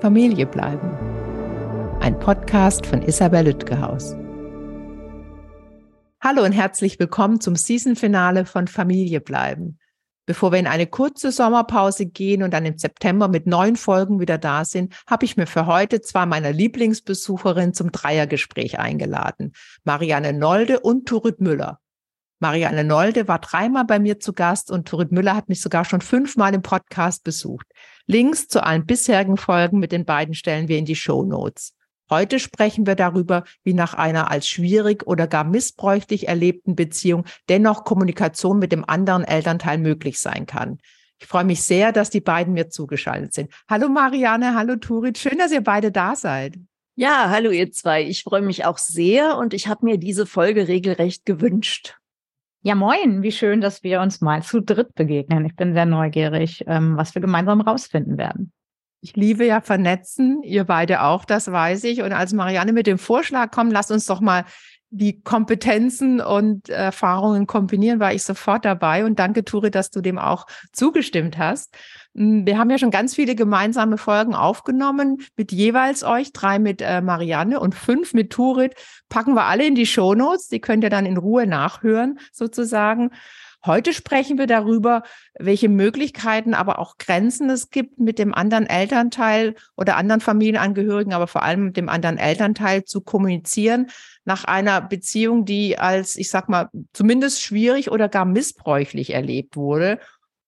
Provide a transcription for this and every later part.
Familie bleiben. Ein Podcast von Isabel Lütgehaus. Hallo und herzlich willkommen zum Season-Finale von Familie bleiben. Bevor wir in eine kurze Sommerpause gehen und dann im September mit neun Folgen wieder da sind, habe ich mir für heute zwei meiner Lieblingsbesucherinnen zum Dreiergespräch eingeladen. Marianne Nolde und Turit Müller. Marianne Nolde war dreimal bei mir zu Gast und Turit Müller hat mich sogar schon fünfmal im Podcast besucht. Links zu allen bisherigen Folgen mit den beiden stellen wir in die Show Notes. Heute sprechen wir darüber, wie nach einer als schwierig oder gar missbräuchlich erlebten Beziehung dennoch Kommunikation mit dem anderen Elternteil möglich sein kann. Ich freue mich sehr, dass die beiden mir zugeschaltet sind. Hallo Marianne, hallo Turit, schön, dass ihr beide da seid. Ja, hallo ihr zwei. Ich freue mich auch sehr und ich habe mir diese Folge regelrecht gewünscht. Ja, moin, wie schön, dass wir uns mal zu dritt begegnen. Ich bin sehr neugierig, ähm, was wir gemeinsam rausfinden werden. Ich liebe ja vernetzen, ihr beide auch, das weiß ich. Und als Marianne mit dem Vorschlag kommt, lasst uns doch mal die Kompetenzen und Erfahrungen kombinieren, war ich sofort dabei. Und danke, Ture, dass du dem auch zugestimmt hast. Wir haben ja schon ganz viele gemeinsame Folgen aufgenommen mit jeweils euch, drei mit äh, Marianne und fünf mit Turit. Packen wir alle in die Shownotes. Die könnt ihr dann in Ruhe nachhören, sozusagen. Heute sprechen wir darüber, welche Möglichkeiten, aber auch Grenzen es gibt, mit dem anderen Elternteil oder anderen Familienangehörigen, aber vor allem mit dem anderen Elternteil zu kommunizieren nach einer Beziehung, die als, ich sag mal, zumindest schwierig oder gar missbräuchlich erlebt wurde.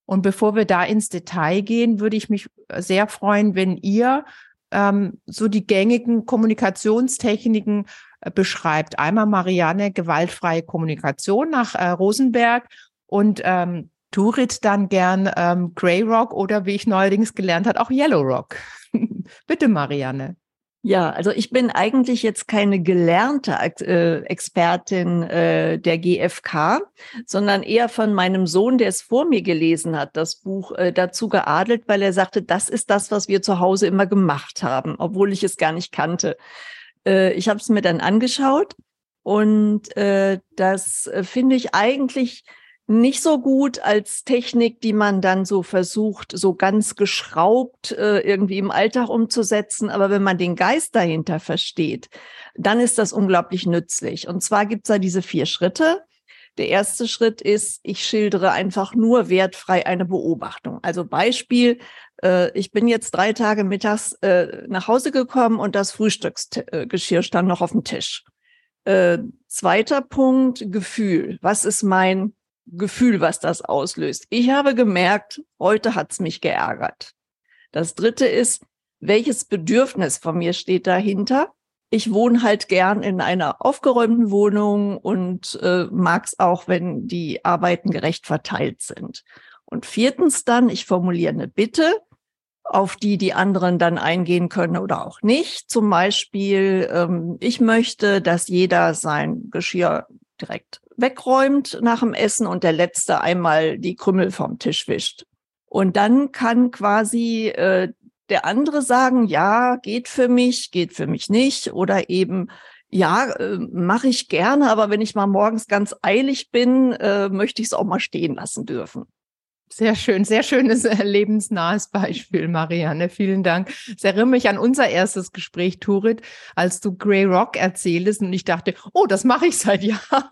Und bevor wir da ins Detail gehen, würde ich mich sehr freuen, wenn ihr ähm, so die gängigen Kommunikationstechniken äh, beschreibt. Einmal Marianne, gewaltfreie Kommunikation nach äh, Rosenberg und ähm, Turit dann gern ähm, Grey Rock oder wie ich neuerdings gelernt habe, auch Yellow Rock. Bitte, Marianne. Ja, also ich bin eigentlich jetzt keine gelernte äh, Expertin äh, der GfK, sondern eher von meinem Sohn, der es vor mir gelesen hat, das Buch äh, dazu geadelt, weil er sagte, das ist das, was wir zu Hause immer gemacht haben, obwohl ich es gar nicht kannte. Äh, ich habe es mir dann angeschaut und äh, das äh, finde ich eigentlich nicht so gut als Technik, die man dann so versucht, so ganz geschraubt äh, irgendwie im Alltag umzusetzen. Aber wenn man den Geist dahinter versteht, dann ist das unglaublich nützlich. Und zwar gibt es da diese vier Schritte. Der erste Schritt ist, ich schildere einfach nur wertfrei eine Beobachtung. Also Beispiel, äh, ich bin jetzt drei Tage mittags äh, nach Hause gekommen und das Frühstücksgeschirr stand noch auf dem Tisch. Äh, zweiter Punkt, Gefühl. Was ist mein Gefühl, was das auslöst. Ich habe gemerkt, heute hat's mich geärgert. Das dritte ist, welches Bedürfnis von mir steht dahinter? Ich wohne halt gern in einer aufgeräumten Wohnung und äh, mag es auch, wenn die Arbeiten gerecht verteilt sind. Und viertens dann, ich formuliere eine Bitte, auf die die anderen dann eingehen können oder auch nicht. Zum Beispiel, ähm, ich möchte, dass jeder sein Geschirr direkt wegräumt nach dem Essen und der letzte einmal die Krümmel vom Tisch wischt. Und dann kann quasi äh, der andere sagen, ja, geht für mich, geht für mich nicht oder eben ja, äh, mache ich gerne, aber wenn ich mal morgens ganz eilig bin, äh, möchte ich es auch mal stehen lassen dürfen. Sehr schön, sehr schönes äh, lebensnahes Beispiel, Marianne. Vielen Dank. Es erinnert mich an unser erstes Gespräch, Turit, als du Grey Rock erzähltest und ich dachte, oh, das mache ich seit Jahren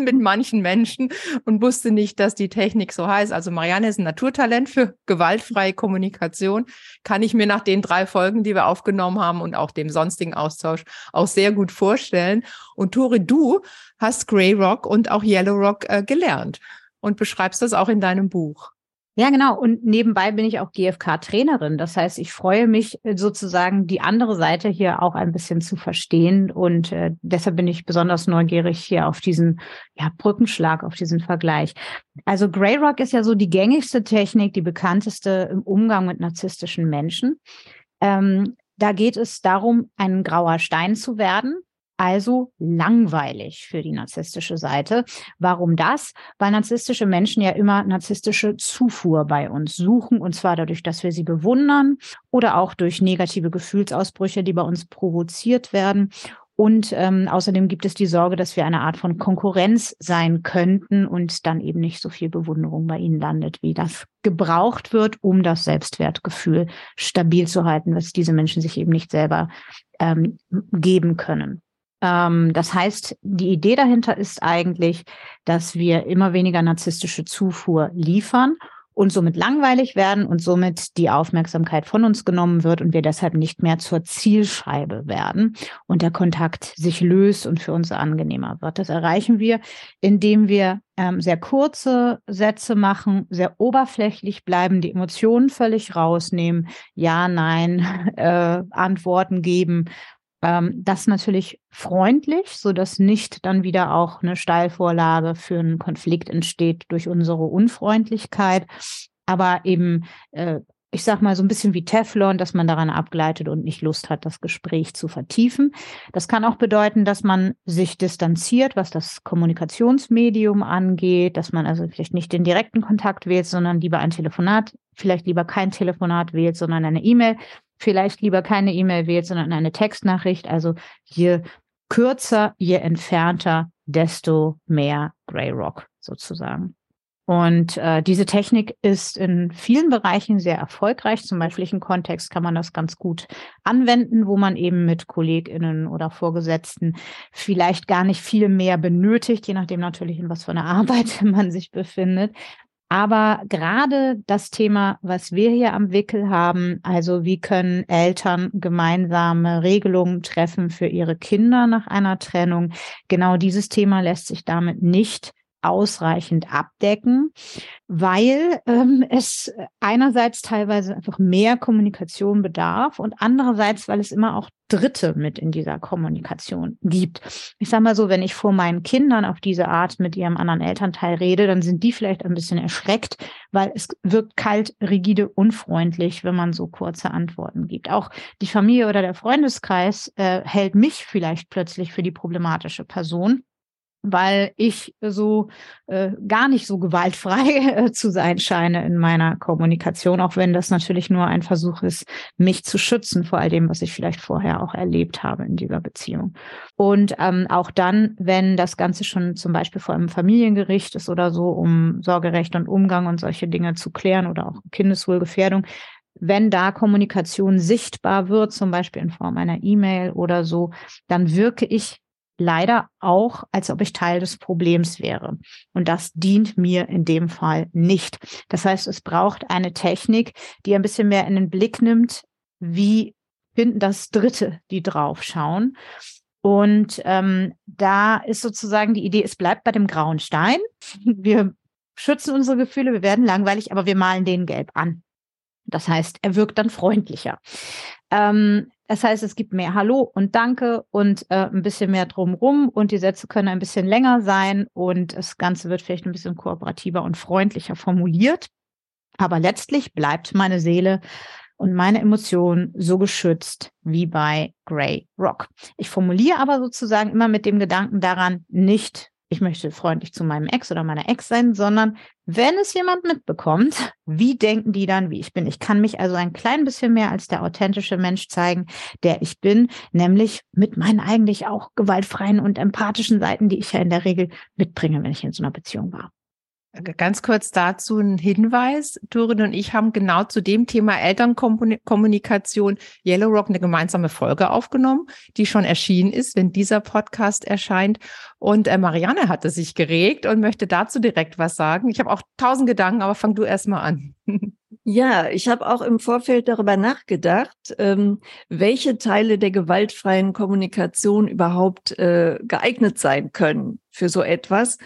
mit manchen Menschen und wusste nicht, dass die Technik so heißt. Also Marianne ist ein Naturtalent für gewaltfreie Kommunikation. Kann ich mir nach den drei Folgen, die wir aufgenommen haben und auch dem sonstigen Austausch auch sehr gut vorstellen. Und Turit, du hast Grey Rock und auch Yellow Rock äh, gelernt und beschreibst das auch in deinem Buch. Ja, genau. Und nebenbei bin ich auch GFK-Trainerin. Das heißt, ich freue mich äh, sozusagen, die andere Seite hier auch ein bisschen zu verstehen. Und äh, deshalb bin ich besonders neugierig hier auf diesen ja, Brückenschlag, auf diesen Vergleich. Also Grey Rock ist ja so die gängigste Technik, die bekannteste im Umgang mit narzisstischen Menschen. Ähm, da geht es darum, ein grauer Stein zu werden also langweilig für die narzisstische Seite. Warum das? Weil narzisstische Menschen ja immer narzisstische Zufuhr bei uns suchen, und zwar dadurch, dass wir sie bewundern oder auch durch negative Gefühlsausbrüche, die bei uns provoziert werden. Und ähm, außerdem gibt es die Sorge, dass wir eine Art von Konkurrenz sein könnten und dann eben nicht so viel Bewunderung bei ihnen landet, wie das gebraucht wird, um das Selbstwertgefühl stabil zu halten, was diese Menschen sich eben nicht selber ähm, geben können. Ähm, das heißt, die Idee dahinter ist eigentlich, dass wir immer weniger narzisstische Zufuhr liefern und somit langweilig werden und somit die Aufmerksamkeit von uns genommen wird und wir deshalb nicht mehr zur Zielscheibe werden und der Kontakt sich löst und für uns angenehmer wird. Das erreichen wir, indem wir ähm, sehr kurze Sätze machen, sehr oberflächlich bleiben, die Emotionen völlig rausnehmen, ja, nein, äh, Antworten geben ähm, das natürlich freundlich, so dass nicht dann wieder auch eine Steilvorlage für einen Konflikt entsteht durch unsere Unfreundlichkeit, aber eben äh, ich sag mal, so ein bisschen wie Teflon, dass man daran abgleitet und nicht Lust hat, das Gespräch zu vertiefen. Das kann auch bedeuten, dass man sich distanziert, was das Kommunikationsmedium angeht, dass man also vielleicht nicht den direkten Kontakt wählt, sondern lieber ein Telefonat, vielleicht lieber kein Telefonat wählt, sondern eine E-Mail, vielleicht lieber keine E-Mail wählt, sondern eine Textnachricht. Also je kürzer, je entfernter, desto mehr Grey Rock sozusagen. Und äh, diese Technik ist in vielen Bereichen sehr erfolgreich. Zum menschlichen Kontext kann man das ganz gut anwenden, wo man eben mit KollegInnen oder Vorgesetzten vielleicht gar nicht viel mehr benötigt, je nachdem natürlich, in was für einer Arbeit man sich befindet. Aber gerade das Thema, was wir hier am Wickel haben, also wie können Eltern gemeinsame Regelungen treffen für ihre Kinder nach einer Trennung, genau dieses Thema lässt sich damit nicht ausreichend abdecken, weil ähm, es einerseits teilweise einfach mehr Kommunikation bedarf und andererseits, weil es immer auch Dritte mit in dieser Kommunikation gibt. Ich sage mal so, wenn ich vor meinen Kindern auf diese Art mit ihrem anderen Elternteil rede, dann sind die vielleicht ein bisschen erschreckt, weil es wirkt kalt, rigide, unfreundlich, wenn man so kurze Antworten gibt. Auch die Familie oder der Freundeskreis äh, hält mich vielleicht plötzlich für die problematische Person weil ich so äh, gar nicht so gewaltfrei äh, zu sein scheine in meiner Kommunikation, auch wenn das natürlich nur ein Versuch ist, mich zu schützen vor all dem, was ich vielleicht vorher auch erlebt habe in dieser Beziehung. Und ähm, auch dann, wenn das Ganze schon zum Beispiel vor einem Familiengericht ist oder so, um Sorgerecht und Umgang und solche Dinge zu klären oder auch Kindeswohlgefährdung, wenn da Kommunikation sichtbar wird, zum Beispiel in Form einer E-Mail oder so, dann wirke ich leider auch, als ob ich Teil des Problems wäre. Und das dient mir in dem Fall nicht. Das heißt, es braucht eine Technik, die ein bisschen mehr in den Blick nimmt, wie finden das Dritte, die draufschauen. Und ähm, da ist sozusagen die Idee, es bleibt bei dem grauen Stein. Wir schützen unsere Gefühle, wir werden langweilig, aber wir malen den gelb an. Das heißt, er wirkt dann freundlicher. Ähm, das heißt, es gibt mehr Hallo und Danke und äh, ein bisschen mehr drumrum und die Sätze können ein bisschen länger sein und das Ganze wird vielleicht ein bisschen kooperativer und freundlicher formuliert. Aber letztlich bleibt meine Seele und meine Emotionen so geschützt wie bei Grey Rock. Ich formuliere aber sozusagen immer mit dem Gedanken daran, nicht ich möchte freundlich zu meinem Ex oder meiner Ex sein, sondern wenn es jemand mitbekommt, wie denken die dann, wie ich bin? Ich kann mich also ein klein bisschen mehr als der authentische Mensch zeigen, der ich bin, nämlich mit meinen eigentlich auch gewaltfreien und empathischen Seiten, die ich ja in der Regel mitbringe, wenn ich in so einer Beziehung war. Ganz kurz dazu ein Hinweis. Turin und ich haben genau zu dem Thema Elternkommunikation Yellow Rock eine gemeinsame Folge aufgenommen, die schon erschienen ist, wenn dieser Podcast erscheint. Und äh, Marianne hatte sich geregt und möchte dazu direkt was sagen. Ich habe auch tausend Gedanken, aber fang du erst mal an. Ja, ich habe auch im Vorfeld darüber nachgedacht, ähm, welche Teile der gewaltfreien Kommunikation überhaupt äh, geeignet sein können für so etwas.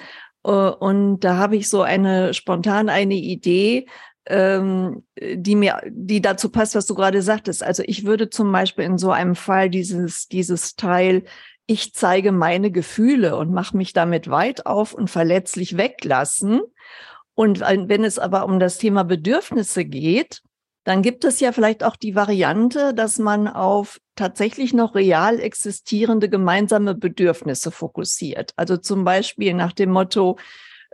Äh, und da habe ich so eine spontan eine Idee, ähm, die mir, die dazu passt, was du gerade sagtest. Also ich würde zum Beispiel in so einem Fall dieses, dieses Teil, ich zeige meine Gefühle und mache mich damit weit auf und verletzlich weglassen. Und wenn es aber um das Thema Bedürfnisse geht, dann gibt es ja vielleicht auch die Variante, dass man auf tatsächlich noch real existierende gemeinsame Bedürfnisse fokussiert. Also zum Beispiel nach dem Motto,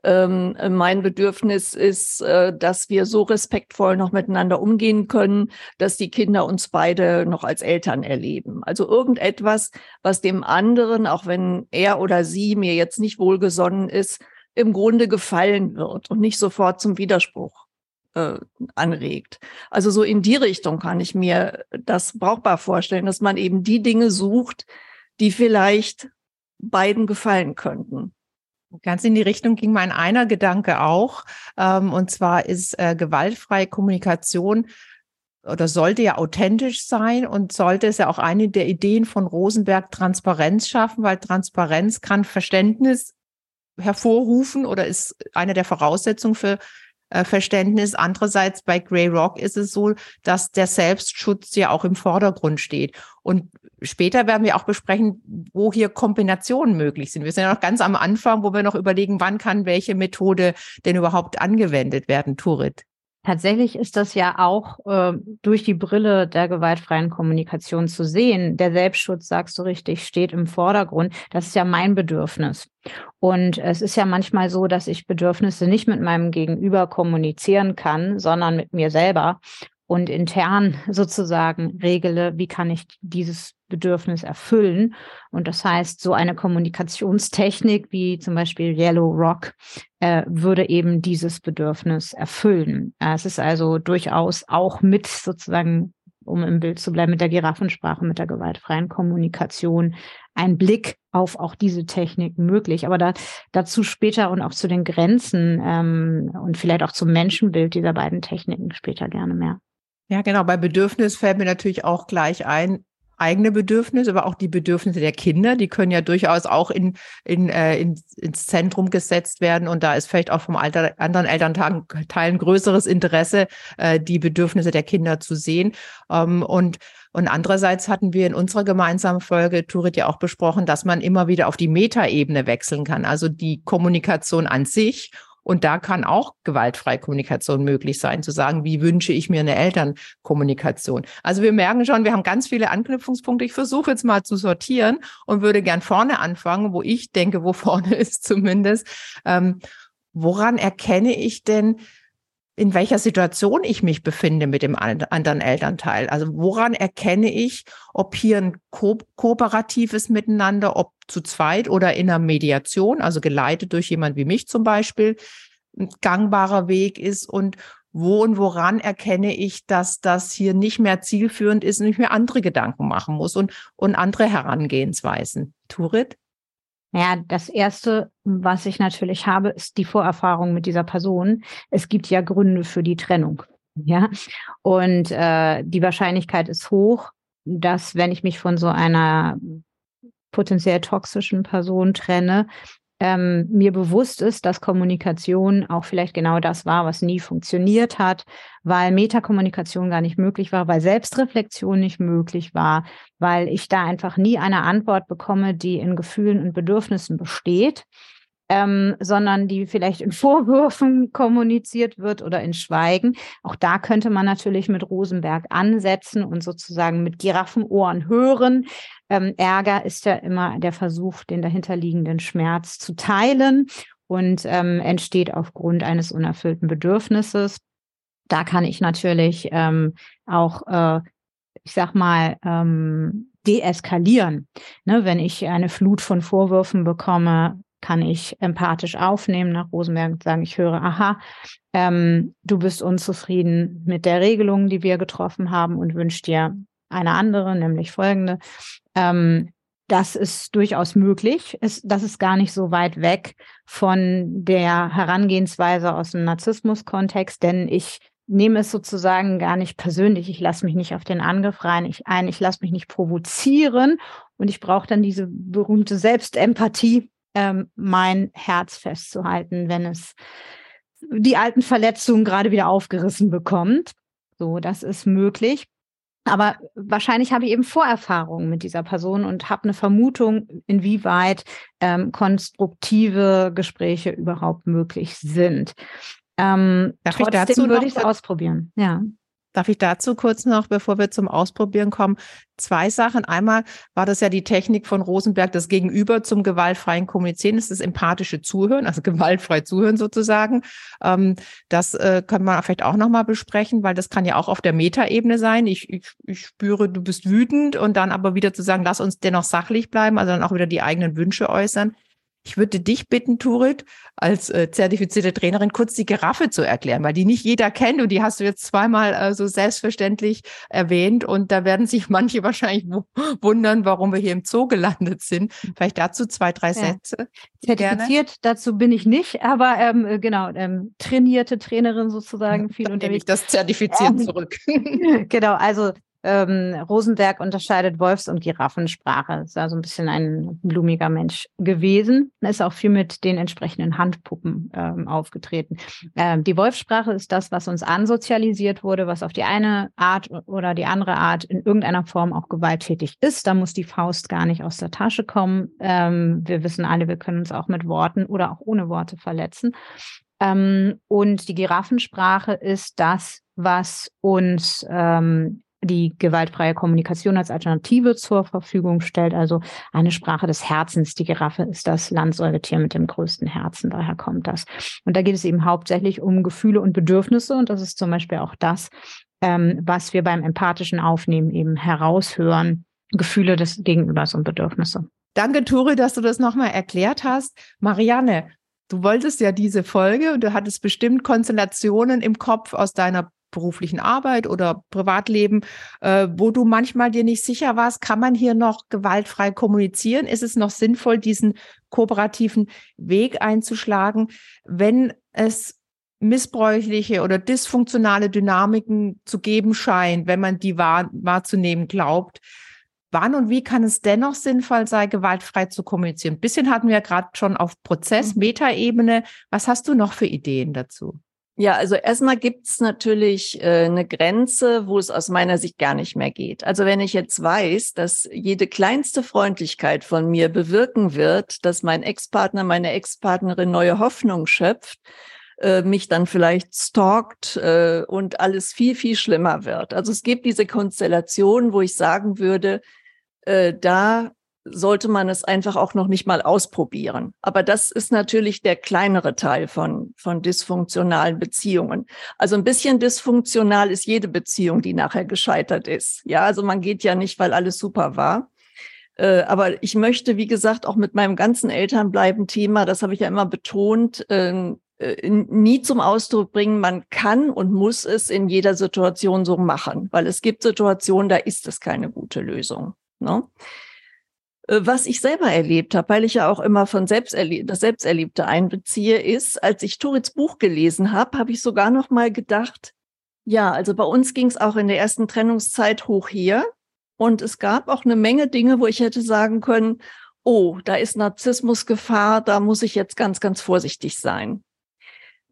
ähm, mein Bedürfnis ist, äh, dass wir so respektvoll noch miteinander umgehen können, dass die Kinder uns beide noch als Eltern erleben. Also irgendetwas, was dem anderen, auch wenn er oder sie mir jetzt nicht wohlgesonnen ist, im Grunde gefallen wird und nicht sofort zum Widerspruch äh, anregt. Also so in die Richtung kann ich mir das brauchbar vorstellen, dass man eben die Dinge sucht, die vielleicht beiden gefallen könnten. Ganz in die Richtung ging mein einer Gedanke auch. Ähm, und zwar ist äh, gewaltfreie Kommunikation oder sollte ja authentisch sein und sollte es ja auch eine der Ideen von Rosenberg Transparenz schaffen, weil Transparenz kann Verständnis hervorrufen oder ist eine der Voraussetzungen für äh, Verständnis. Andererseits bei Grey Rock ist es so, dass der Selbstschutz ja auch im Vordergrund steht. Und später werden wir auch besprechen, wo hier Kombinationen möglich sind. Wir sind ja noch ganz am Anfang, wo wir noch überlegen, wann kann welche Methode denn überhaupt angewendet werden, Turit. Tatsächlich ist das ja auch äh, durch die Brille der gewaltfreien Kommunikation zu sehen. Der Selbstschutz, sagst du richtig, steht im Vordergrund. Das ist ja mein Bedürfnis. Und es ist ja manchmal so, dass ich Bedürfnisse nicht mit meinem Gegenüber kommunizieren kann, sondern mit mir selber und intern sozusagen regele, wie kann ich dieses Bedürfnis erfüllen. Und das heißt, so eine Kommunikationstechnik wie zum Beispiel Yellow Rock äh, würde eben dieses Bedürfnis erfüllen. Äh, es ist also durchaus auch mit sozusagen, um im Bild zu bleiben, mit der Giraffensprache, mit der gewaltfreien Kommunikation ein Blick auf auch diese Technik möglich. Aber da, dazu später und auch zu den Grenzen ähm, und vielleicht auch zum Menschenbild dieser beiden Techniken später gerne mehr. Ja, genau. Bei Bedürfnis fällt mir natürlich auch gleich ein, eigene Bedürfnisse, aber auch die Bedürfnisse der Kinder, die können ja durchaus auch in, in, äh, in, ins Zentrum gesetzt werden. Und da ist vielleicht auch vom Alter, anderen Elternteilen größeres Interesse, äh, die Bedürfnisse der Kinder zu sehen. Ähm, und und andererseits hatten wir in unserer gemeinsamen Folge, Turit, ja auch besprochen, dass man immer wieder auf die Metaebene wechseln kann, also die Kommunikation an sich und da kann auch gewaltfreie Kommunikation möglich sein, zu sagen, wie wünsche ich mir eine Elternkommunikation. Also wir merken schon, wir haben ganz viele Anknüpfungspunkte. Ich versuche jetzt mal zu sortieren und würde gern vorne anfangen, wo ich denke, wo vorne ist zumindest. Ähm, woran erkenne ich denn, in welcher Situation ich mich befinde mit dem anderen Elternteil. Also woran erkenne ich, ob hier ein ko kooperatives Miteinander, ob zu zweit oder in einer Mediation, also geleitet durch jemand wie mich zum Beispiel, ein gangbarer Weg ist und wo und woran erkenne ich, dass das hier nicht mehr zielführend ist und ich mir andere Gedanken machen muss und, und andere Herangehensweisen. Turit? Ja, das erste, was ich natürlich habe, ist die Vorerfahrung mit dieser Person. Es gibt ja Gründe für die Trennung. Ja, und äh, die Wahrscheinlichkeit ist hoch, dass wenn ich mich von so einer potenziell toxischen Person trenne, ähm, mir bewusst ist, dass Kommunikation auch vielleicht genau das war, was nie funktioniert hat, weil Metakommunikation gar nicht möglich war, weil Selbstreflexion nicht möglich war, weil ich da einfach nie eine Antwort bekomme, die in Gefühlen und Bedürfnissen besteht ähm, sondern die vielleicht in Vorwürfen kommuniziert wird oder in Schweigen. Auch da könnte man natürlich mit Rosenberg ansetzen und sozusagen mit Giraffenohren hören. Ähm, Ärger ist ja immer der Versuch, den dahinterliegenden Schmerz zu teilen und ähm, entsteht aufgrund eines unerfüllten Bedürfnisses. Da kann ich natürlich ähm, auch, äh, ich sag mal, ähm, deeskalieren. Ne, wenn ich eine Flut von Vorwürfen bekomme, kann ich empathisch aufnehmen nach Rosenberg und sagen, ich höre, aha, ähm, du bist unzufrieden mit der Regelung, die wir getroffen haben und wünschst dir eine andere, nämlich folgende. Ähm, das ist durchaus möglich. Es, das ist gar nicht so weit weg von der Herangehensweise aus dem Narzissmus-Kontext, denn ich nehme es sozusagen gar nicht persönlich. Ich lasse mich nicht auf den Angriff rein ich, ein, ich lasse mich nicht provozieren und ich brauche dann diese berühmte Selbstempathie, ähm, mein Herz festzuhalten, wenn es die alten Verletzungen gerade wieder aufgerissen bekommt. So, das ist möglich. Aber wahrscheinlich habe ich eben Vorerfahrungen mit dieser Person und habe eine Vermutung, inwieweit ähm, konstruktive Gespräche überhaupt möglich sind. Ähm, trotzdem würde ich es ausprobieren. Ja. Darf ich dazu kurz noch, bevor wir zum Ausprobieren kommen, zwei Sachen. Einmal war das ja die Technik von Rosenberg, das Gegenüber zum gewaltfreien Kommunizieren, das ist das empathische Zuhören, also gewaltfrei zuhören sozusagen. Ähm, das äh, können wir vielleicht auch nochmal besprechen, weil das kann ja auch auf der Metaebene sein. Ich, ich, ich spüre, du bist wütend und dann aber wieder zu sagen, lass uns dennoch sachlich bleiben, also dann auch wieder die eigenen Wünsche äußern. Ich würde dich bitten, Turit, als äh, zertifizierte Trainerin kurz die Giraffe zu erklären, weil die nicht jeder kennt und die hast du jetzt zweimal äh, so selbstverständlich erwähnt und da werden sich manche wahrscheinlich wundern, warum wir hier im Zoo gelandet sind. Vielleicht dazu zwei, drei ja. Sätze. Zertifiziert Gerne. dazu bin ich nicht, aber ähm, äh, genau, ähm, trainierte Trainerin sozusagen, viel Dann unterwegs. Ich das zertifiziert ähm, zurück. genau, also ähm, Rosenberg unterscheidet Wolfs- und Giraffensprache. Ist also ein bisschen ein blumiger Mensch gewesen. Ist auch viel mit den entsprechenden Handpuppen ähm, aufgetreten. Ähm, die Wolfssprache ist das, was uns ansozialisiert wurde, was auf die eine Art oder die andere Art in irgendeiner Form auch gewalttätig ist. Da muss die Faust gar nicht aus der Tasche kommen. Ähm, wir wissen alle, wir können uns auch mit Worten oder auch ohne Worte verletzen. Ähm, und die Giraffensprache ist das, was uns ähm, die gewaltfreie Kommunikation als Alternative zur Verfügung stellt. Also eine Sprache des Herzens. Die Giraffe ist das Landsäugetier mit dem größten Herzen. Daher kommt das. Und da geht es eben hauptsächlich um Gefühle und Bedürfnisse. Und das ist zum Beispiel auch das, ähm, was wir beim empathischen Aufnehmen eben heraushören. Gefühle des Gegenübers und Bedürfnisse. Danke, Turi, dass du das nochmal erklärt hast. Marianne, Du wolltest ja diese Folge und du hattest bestimmt Konstellationen im Kopf aus deiner beruflichen Arbeit oder Privatleben, äh, wo du manchmal dir nicht sicher warst, kann man hier noch gewaltfrei kommunizieren? Ist es noch sinnvoll, diesen kooperativen Weg einzuschlagen, wenn es missbräuchliche oder dysfunktionale Dynamiken zu geben scheint, wenn man die wahr, wahrzunehmen glaubt? Wann und wie kann es dennoch sinnvoll sein, gewaltfrei zu kommunizieren? Ein bisschen hatten wir ja gerade schon auf Prozess, mhm. Metaebene. Was hast du noch für Ideen dazu? Ja, also erstmal gibt's natürlich äh, eine Grenze, wo es aus meiner Sicht gar nicht mehr geht. Also wenn ich jetzt weiß, dass jede kleinste Freundlichkeit von mir bewirken wird, dass mein Ex-Partner, meine Ex-Partnerin neue Hoffnung schöpft, äh, mich dann vielleicht stalkt äh, und alles viel, viel schlimmer wird. Also es gibt diese Konstellation, wo ich sagen würde, äh, da sollte man es einfach auch noch nicht mal ausprobieren. Aber das ist natürlich der kleinere Teil von, von dysfunktionalen Beziehungen. Also ein bisschen dysfunktional ist jede Beziehung, die nachher gescheitert ist. Ja, also man geht ja nicht, weil alles super war. Äh, aber ich möchte, wie gesagt, auch mit meinem ganzen Elternbleiben-Thema, das habe ich ja immer betont, ähm, äh, nie zum Ausdruck bringen, man kann und muss es in jeder Situation so machen, weil es gibt Situationen, da ist es keine gute Lösung. Ne? Äh, was ich selber erlebt habe, weil ich ja auch immer von Selbsterleb das Selbsterlebte einbeziehe, ist, als ich Turits Buch gelesen habe, habe ich sogar noch mal gedacht, ja, also bei uns ging es auch in der ersten Trennungszeit hoch hier und es gab auch eine Menge Dinge, wo ich hätte sagen können, oh, da ist Narzissmusgefahr, da muss ich jetzt ganz, ganz vorsichtig sein.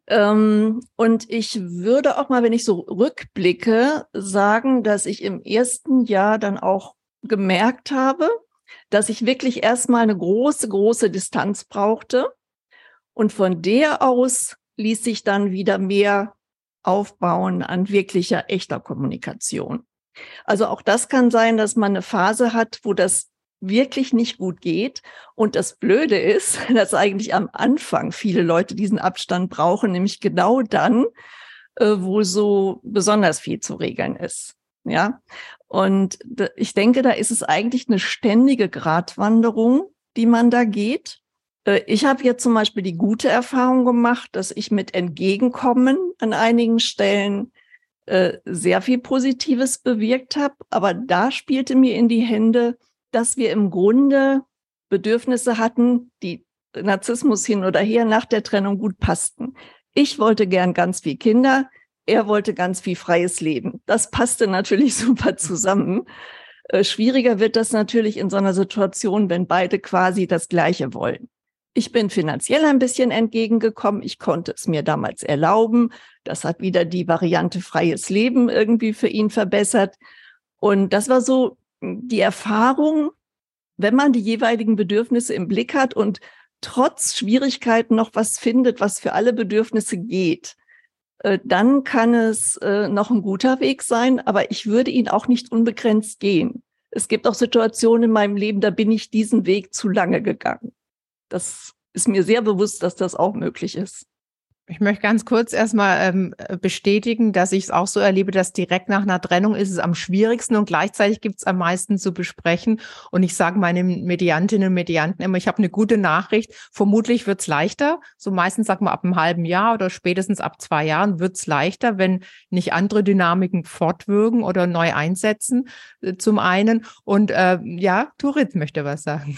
Ähm, und ich würde auch mal, wenn ich so rückblicke, sagen, dass ich im ersten Jahr dann auch gemerkt habe, dass ich wirklich erstmal eine große, große Distanz brauchte. Und von der aus ließ sich dann wieder mehr aufbauen an wirklicher, echter Kommunikation. Also auch das kann sein, dass man eine Phase hat, wo das wirklich nicht gut geht. Und das Blöde ist, dass eigentlich am Anfang viele Leute diesen Abstand brauchen, nämlich genau dann, äh, wo so besonders viel zu regeln ist. Ja, und ich denke, da ist es eigentlich eine ständige Gratwanderung, die man da geht. Äh, ich habe jetzt zum Beispiel die gute Erfahrung gemacht, dass ich mit Entgegenkommen an einigen Stellen äh, sehr viel Positives bewirkt habe. Aber da spielte mir in die Hände, dass wir im Grunde Bedürfnisse hatten, die Narzissmus hin oder her nach der Trennung gut passten. Ich wollte gern ganz viel Kinder er wollte ganz viel freies Leben. Das passte natürlich super zusammen. Äh, schwieriger wird das natürlich in so einer Situation, wenn beide quasi das Gleiche wollen. Ich bin finanziell ein bisschen entgegengekommen. Ich konnte es mir damals erlauben. Das hat wieder die Variante freies Leben irgendwie für ihn verbessert. Und das war so die Erfahrung, wenn man die jeweiligen Bedürfnisse im Blick hat und trotz Schwierigkeiten noch was findet, was für alle Bedürfnisse geht, dann kann es äh, noch ein guter Weg sein, aber ich würde ihn auch nicht unbegrenzt gehen. Es gibt auch Situationen in meinem Leben, da bin ich diesen Weg zu lange gegangen. Das ist mir sehr bewusst, dass das auch möglich ist. Ich möchte ganz kurz erstmal ähm, bestätigen, dass ich es auch so erlebe, dass direkt nach einer Trennung ist es am schwierigsten und gleichzeitig gibt es am meisten zu besprechen. Und ich sage meinen Mediantinnen und Medianten immer, ich habe eine gute Nachricht. Vermutlich wird es leichter. So meistens sagt man ab einem halben Jahr oder spätestens ab zwei Jahren wird es leichter, wenn nicht andere Dynamiken fortwirken oder neu einsetzen. Äh, zum einen. Und äh, ja, Turit möchte was sagen.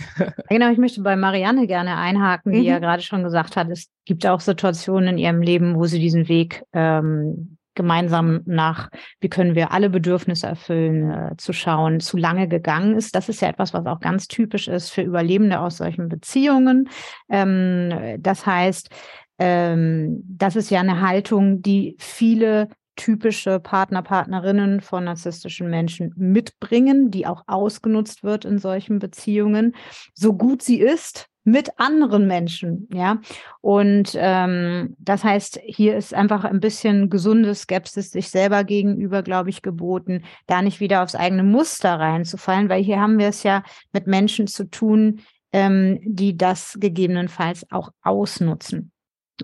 Genau, ich möchte bei Marianne gerne einhaken, die mhm. ja gerade schon gesagt hat, es gibt auch Situationen in ihrem Leben, wo sie diesen Weg ähm, gemeinsam nach, wie können wir alle Bedürfnisse erfüllen, äh, zu schauen, zu lange gegangen ist. Das ist ja etwas, was auch ganz typisch ist für Überlebende aus solchen Beziehungen. Ähm, das heißt, ähm, das ist ja eine Haltung, die viele typische Partner, Partnerinnen von narzisstischen Menschen mitbringen, die auch ausgenutzt wird in solchen Beziehungen, so gut sie ist, mit anderen Menschen, ja. Und ähm, das heißt, hier ist einfach ein bisschen gesunde Skepsis sich selber gegenüber, glaube ich, geboten, da nicht wieder aufs eigene Muster reinzufallen, weil hier haben wir es ja mit Menschen zu tun, ähm, die das gegebenenfalls auch ausnutzen.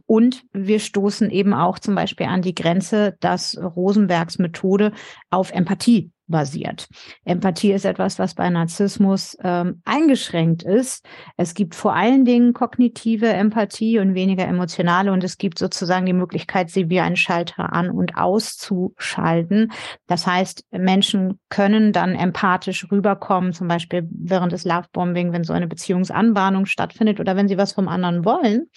Und wir stoßen eben auch zum Beispiel an die Grenze, dass Rosenbergs Methode auf Empathie basiert. Empathie ist etwas, was bei Narzissmus ähm, eingeschränkt ist. Es gibt vor allen Dingen kognitive Empathie und weniger emotionale und es gibt sozusagen die Möglichkeit, sie wie einen Schalter an und auszuschalten. Das heißt, Menschen können dann empathisch rüberkommen, zum Beispiel während des Lovebombing, wenn so eine Beziehungsanbahnung stattfindet oder wenn sie was vom anderen wollen.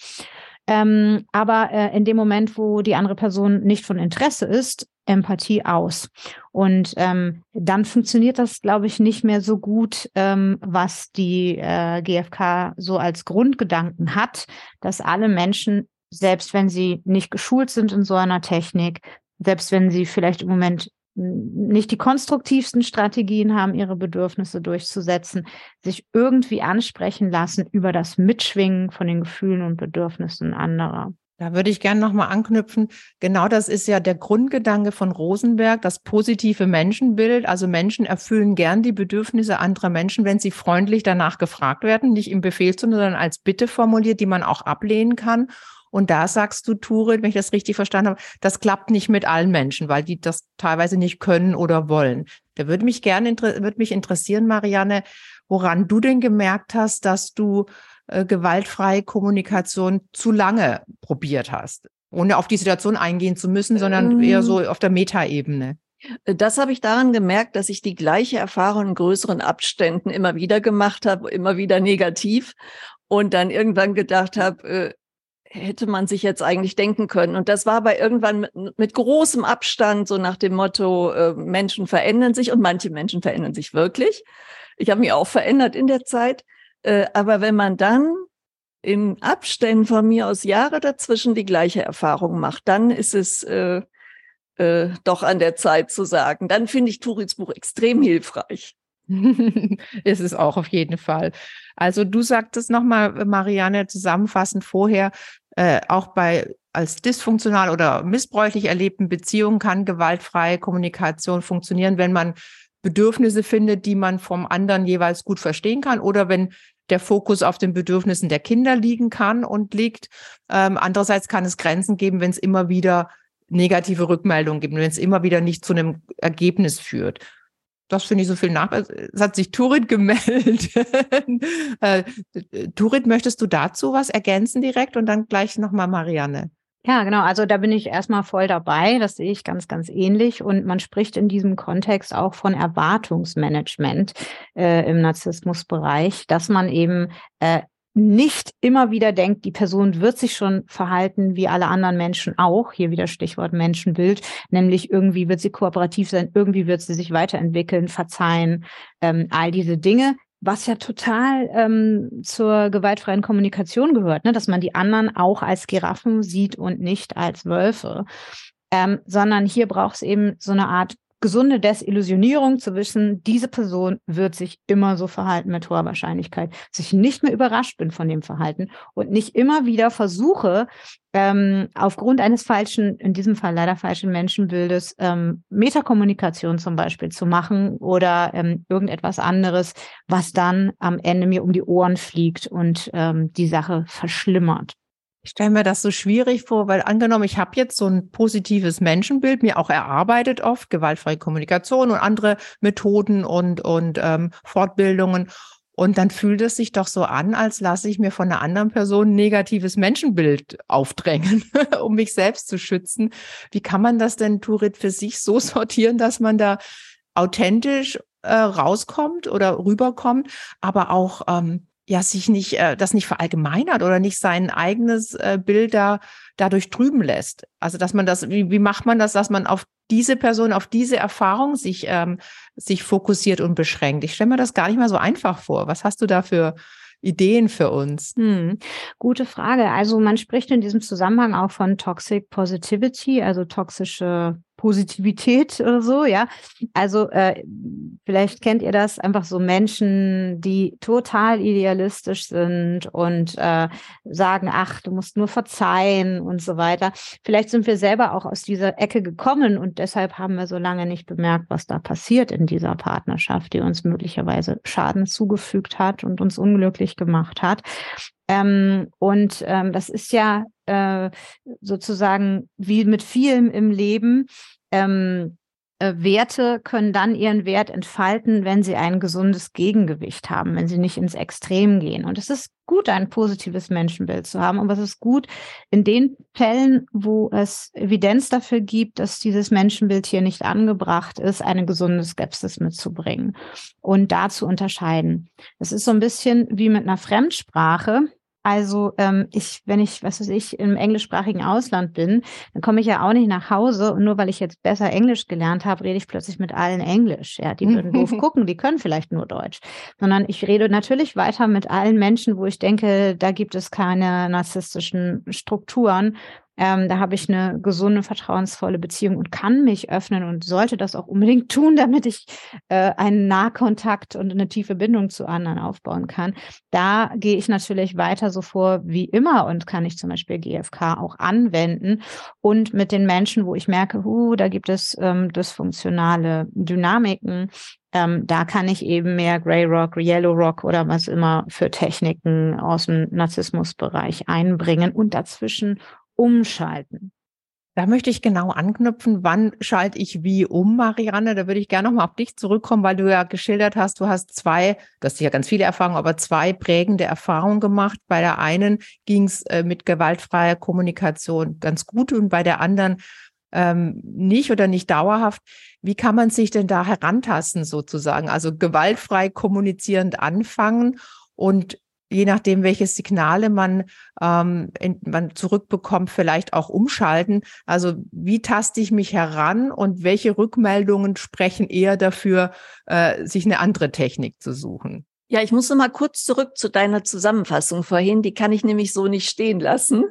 Ähm, aber äh, in dem Moment, wo die andere Person nicht von Interesse ist, Empathie aus. Und ähm, dann funktioniert das, glaube ich, nicht mehr so gut, ähm, was die äh, GfK so als Grundgedanken hat, dass alle Menschen, selbst wenn sie nicht geschult sind in so einer Technik, selbst wenn sie vielleicht im Moment nicht die konstruktivsten Strategien haben, ihre Bedürfnisse durchzusetzen, sich irgendwie ansprechen lassen über das Mitschwingen von den Gefühlen und Bedürfnissen anderer. Da würde ich gerne nochmal anknüpfen. Genau das ist ja der Grundgedanke von Rosenberg, das positive Menschenbild. Also Menschen erfüllen gern die Bedürfnisse anderer Menschen, wenn sie freundlich danach gefragt werden, nicht im Befehl, sondern als Bitte formuliert, die man auch ablehnen kann. Und da sagst du, Turin, wenn ich das richtig verstanden habe, das klappt nicht mit allen Menschen, weil die das teilweise nicht können oder wollen. Da würde mich gerne, würde mich interessieren, Marianne, woran du denn gemerkt hast, dass du äh, gewaltfreie Kommunikation zu lange probiert hast, ohne auf die Situation eingehen zu müssen, sondern ähm, eher so auf der Metaebene. Das habe ich daran gemerkt, dass ich die gleiche Erfahrung in größeren Abständen immer wieder gemacht habe, immer wieder negativ und dann irgendwann gedacht habe, äh, hätte man sich jetzt eigentlich denken können. Und das war bei irgendwann mit, mit großem Abstand, so nach dem Motto, äh, Menschen verändern sich und manche Menschen verändern sich wirklich. Ich habe mich auch verändert in der Zeit. Äh, aber wenn man dann in Abständen von mir aus Jahre dazwischen die gleiche Erfahrung macht, dann ist es äh, äh, doch an der Zeit zu sagen. Dann finde ich Turits Buch extrem hilfreich. ist es auch auf jeden Fall. Also du sagtest nochmal, Marianne, zusammenfassend vorher, äh, auch bei als dysfunktional oder missbräuchlich erlebten Beziehungen kann gewaltfreie Kommunikation funktionieren, wenn man Bedürfnisse findet, die man vom anderen jeweils gut verstehen kann oder wenn der Fokus auf den Bedürfnissen der Kinder liegen kann und liegt. Ähm, andererseits kann es Grenzen geben, wenn es immer wieder negative Rückmeldungen gibt, wenn es immer wieder nicht zu einem Ergebnis führt das finde ich so viel nach. Es hat sich Turit gemeldet. äh, Turit, möchtest du dazu was ergänzen direkt und dann gleich nochmal Marianne? Ja, genau. Also da bin ich erstmal voll dabei. Das sehe ich ganz, ganz ähnlich. Und man spricht in diesem Kontext auch von Erwartungsmanagement äh, im Narzissmusbereich, dass man eben äh, nicht immer wieder denkt, die Person wird sich schon verhalten wie alle anderen Menschen auch. Hier wieder Stichwort Menschenbild, nämlich irgendwie wird sie kooperativ sein, irgendwie wird sie sich weiterentwickeln, verzeihen, ähm, all diese Dinge, was ja total ähm, zur gewaltfreien Kommunikation gehört, ne? dass man die anderen auch als Giraffen sieht und nicht als Wölfe. Ähm, sondern hier braucht es eben so eine Art gesunde Desillusionierung zu wissen, diese Person wird sich immer so verhalten mit hoher Wahrscheinlichkeit, dass ich nicht mehr überrascht bin von dem Verhalten und nicht immer wieder versuche, ähm, aufgrund eines falschen, in diesem Fall leider falschen Menschenbildes, ähm, Metakommunikation zum Beispiel zu machen oder ähm, irgendetwas anderes, was dann am Ende mir um die Ohren fliegt und ähm, die Sache verschlimmert. Ich stelle mir das so schwierig vor, weil angenommen, ich habe jetzt so ein positives Menschenbild mir auch erarbeitet oft, gewaltfreie Kommunikation und andere Methoden und, und ähm, Fortbildungen. Und dann fühlt es sich doch so an, als lasse ich mir von einer anderen Person ein negatives Menschenbild aufdrängen, um mich selbst zu schützen. Wie kann man das denn, Turit, für sich so sortieren, dass man da authentisch äh, rauskommt oder rüberkommt, aber auch ähm, ja sich nicht äh, das nicht verallgemeinert oder nicht sein eigenes äh, Bild da dadurch trüben lässt. Also dass man das, wie, wie macht man das, dass man auf diese Person, auf diese Erfahrung sich ähm, sich fokussiert und beschränkt? Ich stelle mir das gar nicht mal so einfach vor. Was hast du da für Ideen für uns? Hm, gute Frage. Also man spricht in diesem Zusammenhang auch von Toxic Positivity, also toxische Positivität oder so, ja. Also äh, vielleicht kennt ihr das, einfach so Menschen, die total idealistisch sind und äh, sagen, ach, du musst nur verzeihen und so weiter. Vielleicht sind wir selber auch aus dieser Ecke gekommen und deshalb haben wir so lange nicht bemerkt, was da passiert in dieser Partnerschaft, die uns möglicherweise Schaden zugefügt hat und uns unglücklich gemacht hat. Ähm, und ähm, das ist ja äh, sozusagen wie mit vielem im Leben. Ähm, äh, Werte können dann ihren Wert entfalten, wenn sie ein gesundes Gegengewicht haben, wenn sie nicht ins Extrem gehen. Und es ist gut, ein positives Menschenbild zu haben, aber es ist gut in den Fällen, wo es Evidenz dafür gibt, dass dieses Menschenbild hier nicht angebracht ist, eine gesunde Skepsis mitzubringen und da zu unterscheiden. Es ist so ein bisschen wie mit einer Fremdsprache. Also ähm, ich, wenn ich, was weiß ich, im englischsprachigen Ausland bin, dann komme ich ja auch nicht nach Hause und nur weil ich jetzt besser Englisch gelernt habe, rede ich plötzlich mit allen Englisch. Ja, die würden doof gucken, die können vielleicht nur Deutsch. Sondern ich rede natürlich weiter mit allen Menschen, wo ich denke, da gibt es keine narzisstischen Strukturen ähm, da habe ich eine gesunde, vertrauensvolle Beziehung und kann mich öffnen und sollte das auch unbedingt tun, damit ich äh, einen Nahkontakt und eine tiefe Bindung zu anderen aufbauen kann. Da gehe ich natürlich weiter so vor wie immer und kann ich zum Beispiel GFK auch anwenden und mit den Menschen, wo ich merke, uh, da gibt es ähm, dysfunktionale Dynamiken, ähm, da kann ich eben mehr Grey Rock, Yellow Rock oder was immer für Techniken aus dem Narzissmusbereich einbringen und dazwischen umschalten. Da möchte ich genau anknüpfen, wann schalte ich wie um, Marianne? Da würde ich gerne nochmal auf dich zurückkommen, weil du ja geschildert hast, du hast zwei, du hast ja ganz viele Erfahrungen, aber zwei prägende Erfahrungen gemacht. Bei der einen ging es äh, mit gewaltfreier Kommunikation ganz gut und bei der anderen ähm, nicht oder nicht dauerhaft. Wie kann man sich denn da herantasten sozusagen? Also gewaltfrei kommunizierend anfangen und je nachdem, welche Signale man, ähm, in, man zurückbekommt, vielleicht auch umschalten. Also wie taste ich mich heran und welche Rückmeldungen sprechen eher dafür, äh, sich eine andere Technik zu suchen? Ja, ich muss noch mal kurz zurück zu deiner Zusammenfassung vorhin. Die kann ich nämlich so nicht stehen lassen,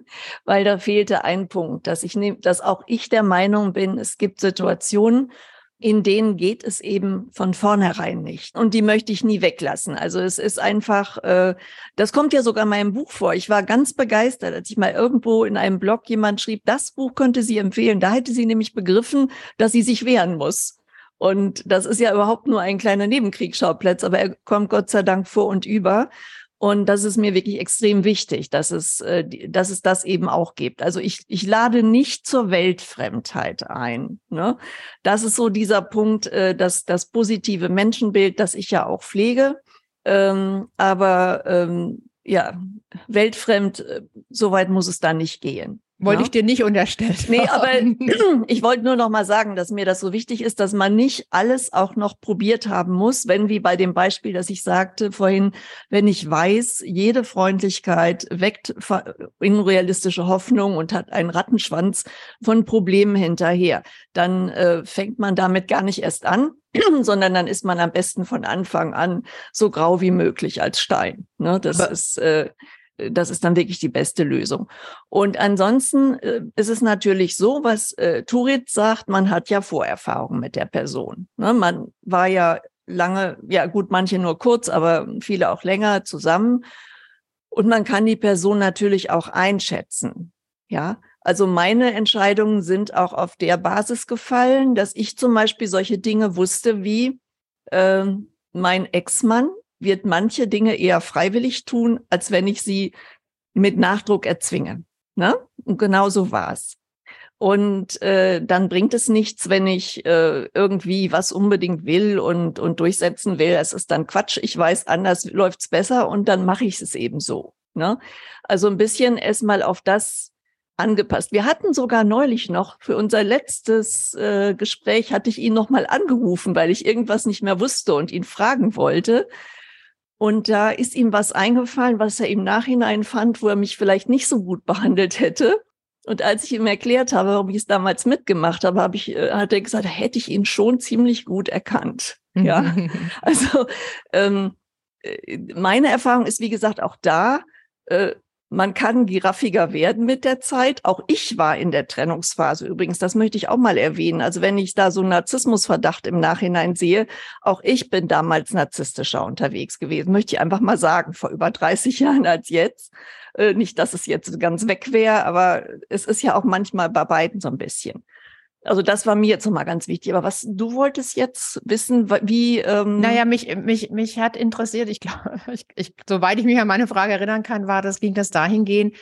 weil da fehlte ein Punkt, dass ich, dass auch ich der Meinung bin, es gibt Situationen, in denen geht es eben von vornherein nicht. Und die möchte ich nie weglassen. Also es ist einfach, äh, das kommt ja sogar in meinem Buch vor. Ich war ganz begeistert, als ich mal irgendwo in einem Blog jemand schrieb, das Buch könnte sie empfehlen. Da hätte sie nämlich begriffen, dass sie sich wehren muss. Und das ist ja überhaupt nur ein kleiner Nebenkriegsschauplatz, aber er kommt Gott sei Dank vor und über. Und das ist mir wirklich extrem wichtig, dass es, äh, dass es das eben auch gibt. Also ich, ich lade nicht zur Weltfremdheit ein. Ne? Das ist so dieser Punkt, äh, dass das positive Menschenbild, das ich ja auch pflege. Ähm, aber ähm, ja, weltfremd, äh, so weit muss es da nicht gehen. Wollte ja. ich dir nicht unterstellen. Nee, aber ich wollte nur noch mal sagen, dass mir das so wichtig ist, dass man nicht alles auch noch probiert haben muss, wenn wie bei dem Beispiel, das ich sagte vorhin, wenn ich weiß, jede Freundlichkeit weckt unrealistische Hoffnung und hat einen Rattenschwanz von Problemen hinterher, dann äh, fängt man damit gar nicht erst an, sondern dann ist man am besten von Anfang an so grau wie möglich als Stein. Ne, das aber ist äh, das ist dann wirklich die beste Lösung. Und ansonsten äh, ist es natürlich so, was äh, Turit sagt, man hat ja Vorerfahrung mit der Person. Ne? Man war ja lange, ja gut, manche nur kurz, aber viele auch länger zusammen. Und man kann die Person natürlich auch einschätzen. Ja, also meine Entscheidungen sind auch auf der Basis gefallen, dass ich zum Beispiel solche Dinge wusste wie äh, mein Ex-Mann wird manche Dinge eher freiwillig tun, als wenn ich sie mit Nachdruck erzwinge. Ne? Und genau so war es. Und äh, dann bringt es nichts, wenn ich äh, irgendwie was unbedingt will und, und durchsetzen will. Es ist dann Quatsch. Ich weiß, anders läuft's besser und dann mache ich es eben so. Ne? Also ein bisschen erstmal auf das angepasst. Wir hatten sogar neulich noch für unser letztes äh, Gespräch hatte ich ihn noch mal angerufen, weil ich irgendwas nicht mehr wusste und ihn fragen wollte. Und da ist ihm was eingefallen, was er im Nachhinein fand, wo er mich vielleicht nicht so gut behandelt hätte. Und als ich ihm erklärt habe, warum ich es damals mitgemacht habe, habe ich, äh, hat er gesagt, hätte ich ihn schon ziemlich gut erkannt. Ja, also ähm, äh, meine Erfahrung ist, wie gesagt, auch da, äh, man kann giraffiger werden mit der Zeit. Auch ich war in der Trennungsphase übrigens. Das möchte ich auch mal erwähnen. Also wenn ich da so einen Narzissmusverdacht im Nachhinein sehe, auch ich bin damals narzisstischer unterwegs gewesen. Möchte ich einfach mal sagen, vor über 30 Jahren als jetzt. Äh, nicht, dass es jetzt ganz weg wäre, aber es ist ja auch manchmal bei beiden so ein bisschen. Also das war mir jetzt nochmal ganz wichtig. Aber was du wolltest jetzt wissen, wie? Ähm naja, mich mich mich hat interessiert. Ich glaube, ich, ich, soweit ich mich an meine Frage erinnern kann, war das ging das dahingehend.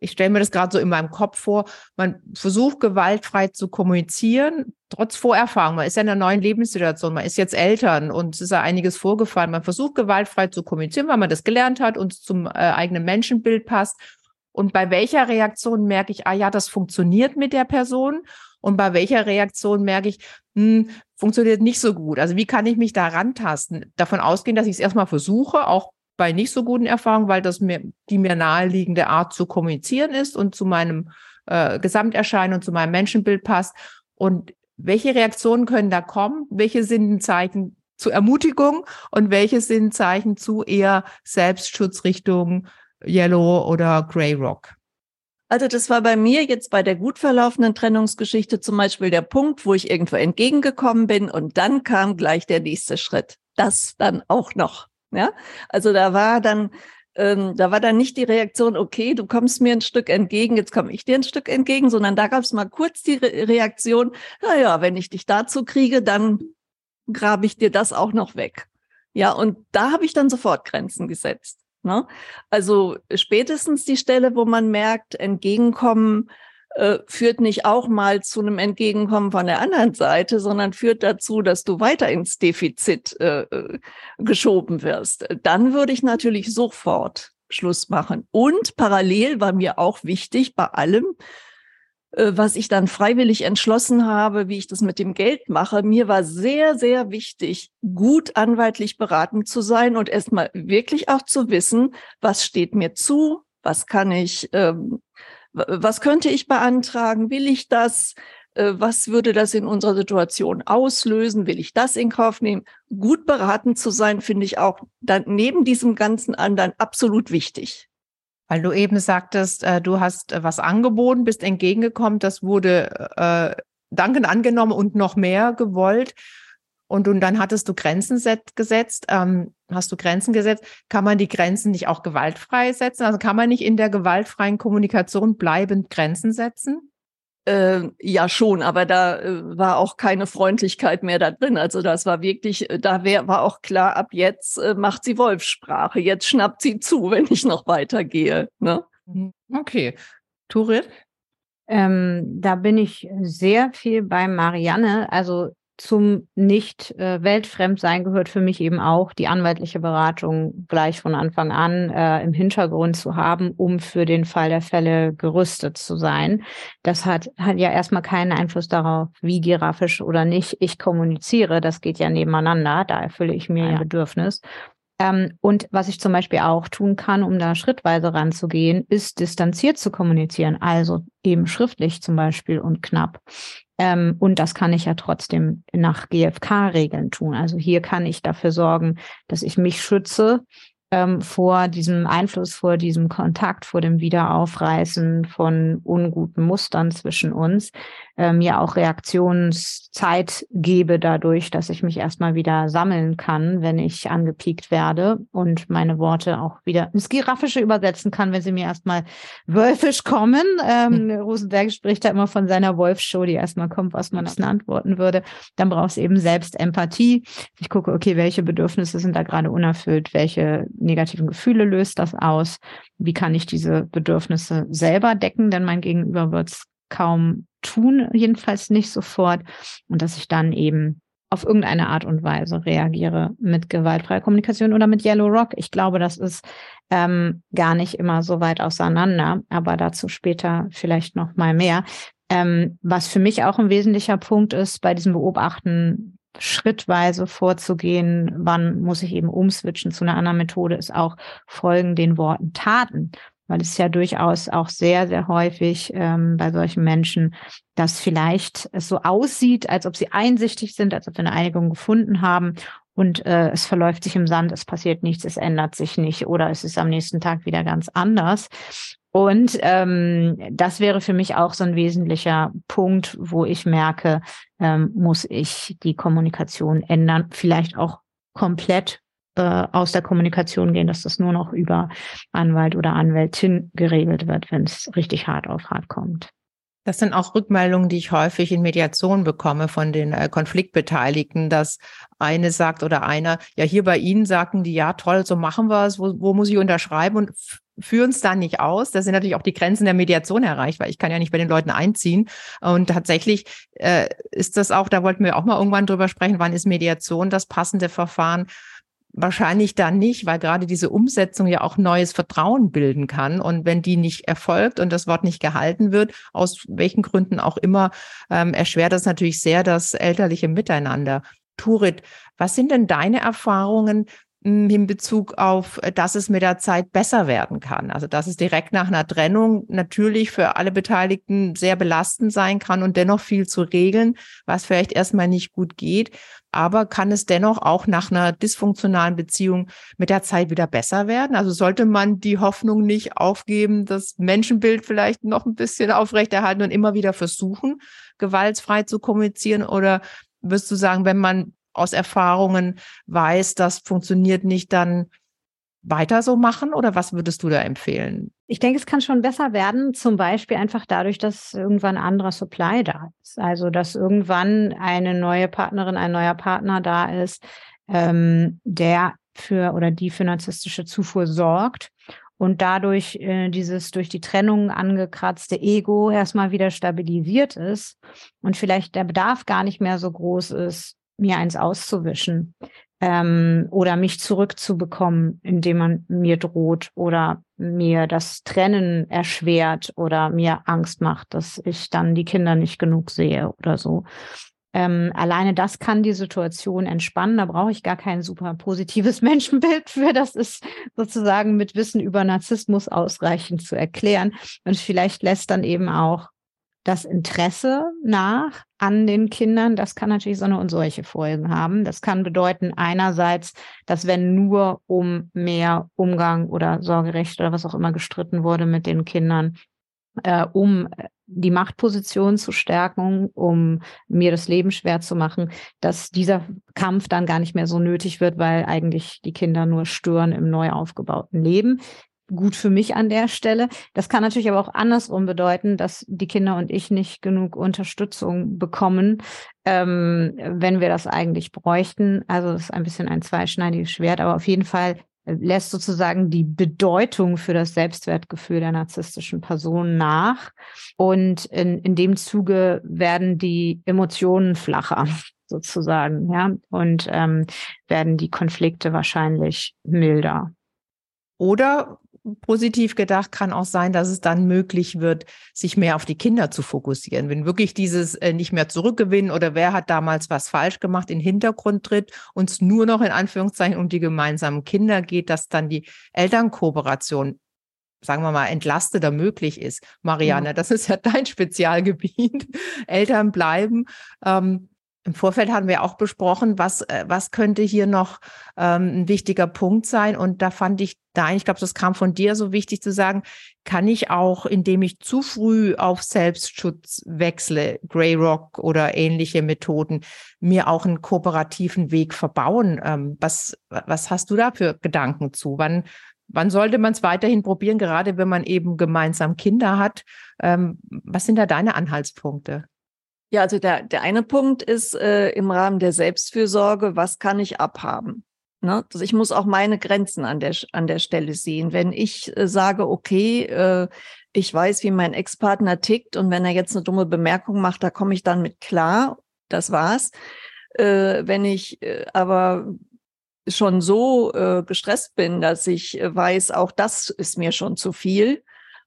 Ich stelle mir das gerade so in meinem Kopf vor. Man versucht gewaltfrei zu kommunizieren, trotz Vorerfahrung. Man ist ja in einer neuen Lebenssituation. Man ist jetzt Eltern und es ist ja einiges vorgefallen. Man versucht gewaltfrei zu kommunizieren, weil man das gelernt hat und zum äh, eigenen Menschenbild passt. Und bei welcher Reaktion merke ich, ah ja, das funktioniert mit der Person und bei welcher Reaktion merke ich, hm, funktioniert nicht so gut. Also wie kann ich mich da rantasten? Davon ausgehen, dass ich es erstmal versuche, auch bei nicht so guten Erfahrungen, weil das mir die mir naheliegende Art zu kommunizieren ist und zu meinem äh, Gesamterscheinen und zu meinem Menschenbild passt. Und welche Reaktionen können da kommen? Welche sind Zeichen zur Ermutigung und welche sind Zeichen zu eher Selbstschutz Richtung Yellow oder Grey Rock? Also das war bei mir jetzt bei der gut verlaufenden Trennungsgeschichte zum Beispiel der Punkt, wo ich irgendwo entgegengekommen bin und dann kam gleich der nächste Schritt. Das dann auch noch. Ja, also da war dann ähm, da war dann nicht die Reaktion, okay, du kommst mir ein Stück entgegen, jetzt komme ich dir ein Stück entgegen, sondern da gab es mal kurz die Re Reaktion, naja, wenn ich dich dazu kriege, dann grabe ich dir das auch noch weg. Ja, und da habe ich dann sofort Grenzen gesetzt. Ne? Also spätestens die Stelle, wo man merkt, Entgegenkommen äh, führt nicht auch mal zu einem Entgegenkommen von der anderen Seite, sondern führt dazu, dass du weiter ins Defizit äh, äh geschoben wirst. Dann würde ich natürlich sofort Schluss machen. Und parallel war mir auch wichtig bei allem, was ich dann freiwillig entschlossen habe, wie ich das mit dem Geld mache. Mir war sehr, sehr wichtig, gut anwaltlich beraten zu sein und erstmal wirklich auch zu wissen, was steht mir zu, was kann ich, ähm, was könnte ich beantragen, will ich das, äh, was würde das in unserer Situation auslösen, will ich das in Kauf nehmen. Gut beraten zu sein, finde ich auch dann neben diesem ganzen anderen absolut wichtig. Weil du eben sagtest, äh, du hast äh, was angeboten, bist entgegengekommen, das wurde äh, dankend angenommen und noch mehr gewollt. Und, und dann hattest du Grenzen gesetzt, ähm, hast du Grenzen gesetzt. Kann man die Grenzen nicht auch gewaltfrei setzen? Also kann man nicht in der gewaltfreien Kommunikation bleibend Grenzen setzen? Äh, ja, schon, aber da äh, war auch keine Freundlichkeit mehr da drin. Also das war wirklich, äh, da wär, war auch klar, ab jetzt äh, macht sie Wolfssprache. Jetzt schnappt sie zu, wenn ich noch weitergehe. Ne? Mhm. Okay. Turit? Ähm, da bin ich sehr viel bei Marianne. Also zum nicht äh, weltfremd gehört für mich eben auch die anwaltliche Beratung gleich von Anfang an äh, im Hintergrund zu haben, um für den Fall der Fälle gerüstet zu sein. Das hat, hat ja erstmal keinen Einfluss darauf, wie giraffisch oder nicht ich kommuniziere. Das geht ja nebeneinander. Da erfülle ich mir ja. ein Bedürfnis. Ähm, und was ich zum Beispiel auch tun kann, um da schrittweise ranzugehen, ist distanziert zu kommunizieren. Also eben schriftlich zum Beispiel und knapp. Ähm, und das kann ich ja trotzdem nach GFK-Regeln tun. Also hier kann ich dafür sorgen, dass ich mich schütze ähm, vor diesem Einfluss, vor diesem Kontakt, vor dem Wiederaufreißen von unguten Mustern zwischen uns, äh, mir auch Reaktionszeit gebe dadurch, dass ich mich erstmal wieder sammeln kann, wenn ich angepiekt werde und meine Worte auch wieder ins Giraffische übersetzen kann, wenn sie mir erstmal wölfisch kommen. Ähm, hm. Rosenberg spricht da immer von seiner Wolfshow, die erstmal kommt, was man dann antworten würde. Dann brauchst du eben selbst Empathie. Ich gucke, okay, welche Bedürfnisse sind da gerade unerfüllt, welche negativen Gefühle löst das aus, wie kann ich diese Bedürfnisse selber decken, denn mein Gegenüber wird es kaum tun, jedenfalls nicht sofort. Und dass ich dann eben auf irgendeine Art und Weise reagiere mit gewaltfreier Kommunikation oder mit Yellow Rock. Ich glaube, das ist ähm, gar nicht immer so weit auseinander, aber dazu später vielleicht noch mal mehr. Ähm, was für mich auch ein wesentlicher Punkt ist bei diesem Beobachten, schrittweise vorzugehen, wann muss ich eben umswitchen zu einer anderen Methode, ist auch folgen den Worten Taten weil es ja durchaus auch sehr, sehr häufig ähm, bei solchen Menschen, dass vielleicht es so aussieht, als ob sie einsichtig sind, als ob sie eine Einigung gefunden haben und äh, es verläuft sich im Sand, es passiert nichts, es ändert sich nicht oder es ist am nächsten Tag wieder ganz anders. Und ähm, das wäre für mich auch so ein wesentlicher Punkt, wo ich merke, ähm, muss ich die Kommunikation ändern, vielleicht auch komplett äh, aus der Kommunikation gehen, dass das nur noch über Anwalt oder Anwältin geregelt wird, wenn es richtig hart auf hart kommt. Das sind auch Rückmeldungen, die ich häufig in Mediation bekomme von den äh, Konfliktbeteiligten, dass eine sagt oder einer, ja, hier bei Ihnen sagten die, ja, toll, so machen wir es, wo, wo muss ich unterschreiben und führen es dann nicht aus. Da sind natürlich auch die Grenzen der Mediation erreicht, weil ich kann ja nicht bei den Leuten einziehen. Und tatsächlich äh, ist das auch, da wollten wir auch mal irgendwann drüber sprechen, wann ist Mediation das passende Verfahren, Wahrscheinlich dann nicht, weil gerade diese Umsetzung ja auch neues Vertrauen bilden kann. Und wenn die nicht erfolgt und das Wort nicht gehalten wird, aus welchen Gründen auch immer, ähm, erschwert das natürlich sehr das elterliche Miteinander. Turit, was sind denn deine Erfahrungen in Bezug auf, äh, dass es mit der Zeit besser werden kann. Also dass es direkt nach einer Trennung natürlich für alle Beteiligten sehr belastend sein kann und dennoch viel zu regeln, was vielleicht erstmal nicht gut geht. Aber kann es dennoch auch nach einer dysfunktionalen Beziehung mit der Zeit wieder besser werden? Also sollte man die Hoffnung nicht aufgeben, das Menschenbild vielleicht noch ein bisschen aufrechterhalten und immer wieder versuchen, gewaltfrei zu kommunizieren? Oder wirst du sagen, wenn man aus Erfahrungen weiß, das funktioniert nicht, dann weiter so machen oder was würdest du da empfehlen? Ich denke, es kann schon besser werden, zum Beispiel einfach dadurch, dass irgendwann anderer Supply da ist. Also, dass irgendwann eine neue Partnerin, ein neuer Partner da ist, ähm, der für oder die für narzisstische Zufuhr sorgt und dadurch äh, dieses durch die Trennung angekratzte Ego erstmal wieder stabilisiert ist und vielleicht der Bedarf gar nicht mehr so groß ist, mir eins auszuwischen ähm, oder mich zurückzubekommen, indem man mir droht oder mir das Trennen erschwert oder mir Angst macht, dass ich dann die Kinder nicht genug sehe oder so. Ähm, alleine das kann die Situation entspannen. Da brauche ich gar kein super positives Menschenbild für. Das ist sozusagen mit Wissen über Narzissmus ausreichend zu erklären. Und vielleicht lässt dann eben auch das Interesse nach an den Kindern, das kann natürlich so eine und solche Folgen haben. Das kann bedeuten einerseits, dass wenn nur um mehr Umgang oder Sorgerecht oder was auch immer gestritten wurde mit den Kindern, äh, um die Machtposition zu stärken, um mir das Leben schwer zu machen, dass dieser Kampf dann gar nicht mehr so nötig wird, weil eigentlich die Kinder nur stören im neu aufgebauten Leben gut für mich an der Stelle. Das kann natürlich aber auch andersrum bedeuten, dass die Kinder und ich nicht genug Unterstützung bekommen, ähm, wenn wir das eigentlich bräuchten. Also das ist ein bisschen ein zweischneidiges Schwert, aber auf jeden Fall lässt sozusagen die Bedeutung für das Selbstwertgefühl der narzisstischen Person nach. Und in, in dem Zuge werden die Emotionen flacher sozusagen, ja, und ähm, werden die Konflikte wahrscheinlich milder. Oder positiv gedacht kann auch sein, dass es dann möglich wird, sich mehr auf die Kinder zu fokussieren. Wenn wirklich dieses äh, nicht mehr zurückgewinnen oder wer hat damals was falsch gemacht in den Hintergrund tritt, uns nur noch in Anführungszeichen um die gemeinsamen Kinder geht, dass dann die Elternkooperation sagen wir mal, entlasteter möglich ist. Marianne, das ist ja dein Spezialgebiet. Eltern bleiben. Ähm, Im Vorfeld haben wir auch besprochen, was, äh, was könnte hier noch ähm, ein wichtiger Punkt sein. Und da fand ich dein, ich glaube, das kam von dir so wichtig zu sagen, kann ich auch, indem ich zu früh auf Selbstschutz wechsle, Grey Rock oder ähnliche Methoden, mir auch einen kooperativen Weg verbauen. Ähm, was, was hast du da für Gedanken zu? Wann, wann sollte man es weiterhin probieren, gerade wenn man eben gemeinsam Kinder hat? Ähm, was sind da deine Anhaltspunkte? Ja, also der, der eine Punkt ist äh, im Rahmen der Selbstfürsorge, was kann ich abhaben? Ne? Also ich muss auch meine Grenzen an der, an der Stelle sehen. Wenn ich äh, sage, okay, äh, ich weiß, wie mein Ex-Partner tickt und wenn er jetzt eine dumme Bemerkung macht, da komme ich dann mit klar, das war's. Äh, wenn ich äh, aber schon so äh, gestresst bin, dass ich äh, weiß, auch das ist mir schon zu viel,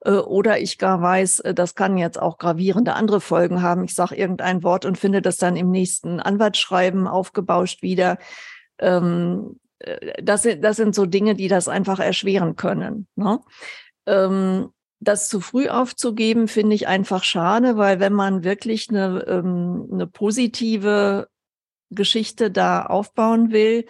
oder ich gar weiß, äh, das kann jetzt auch gravierende andere Folgen haben. Ich sage irgendein Wort und finde das dann im nächsten Anwaltsschreiben aufgebauscht wieder. Ähm, äh, das, sind, das sind so Dinge, die das einfach erschweren können. Ne? Ähm, das zu früh aufzugeben, finde ich einfach schade, weil wenn man wirklich eine, ähm, eine positive Geschichte da aufbauen will,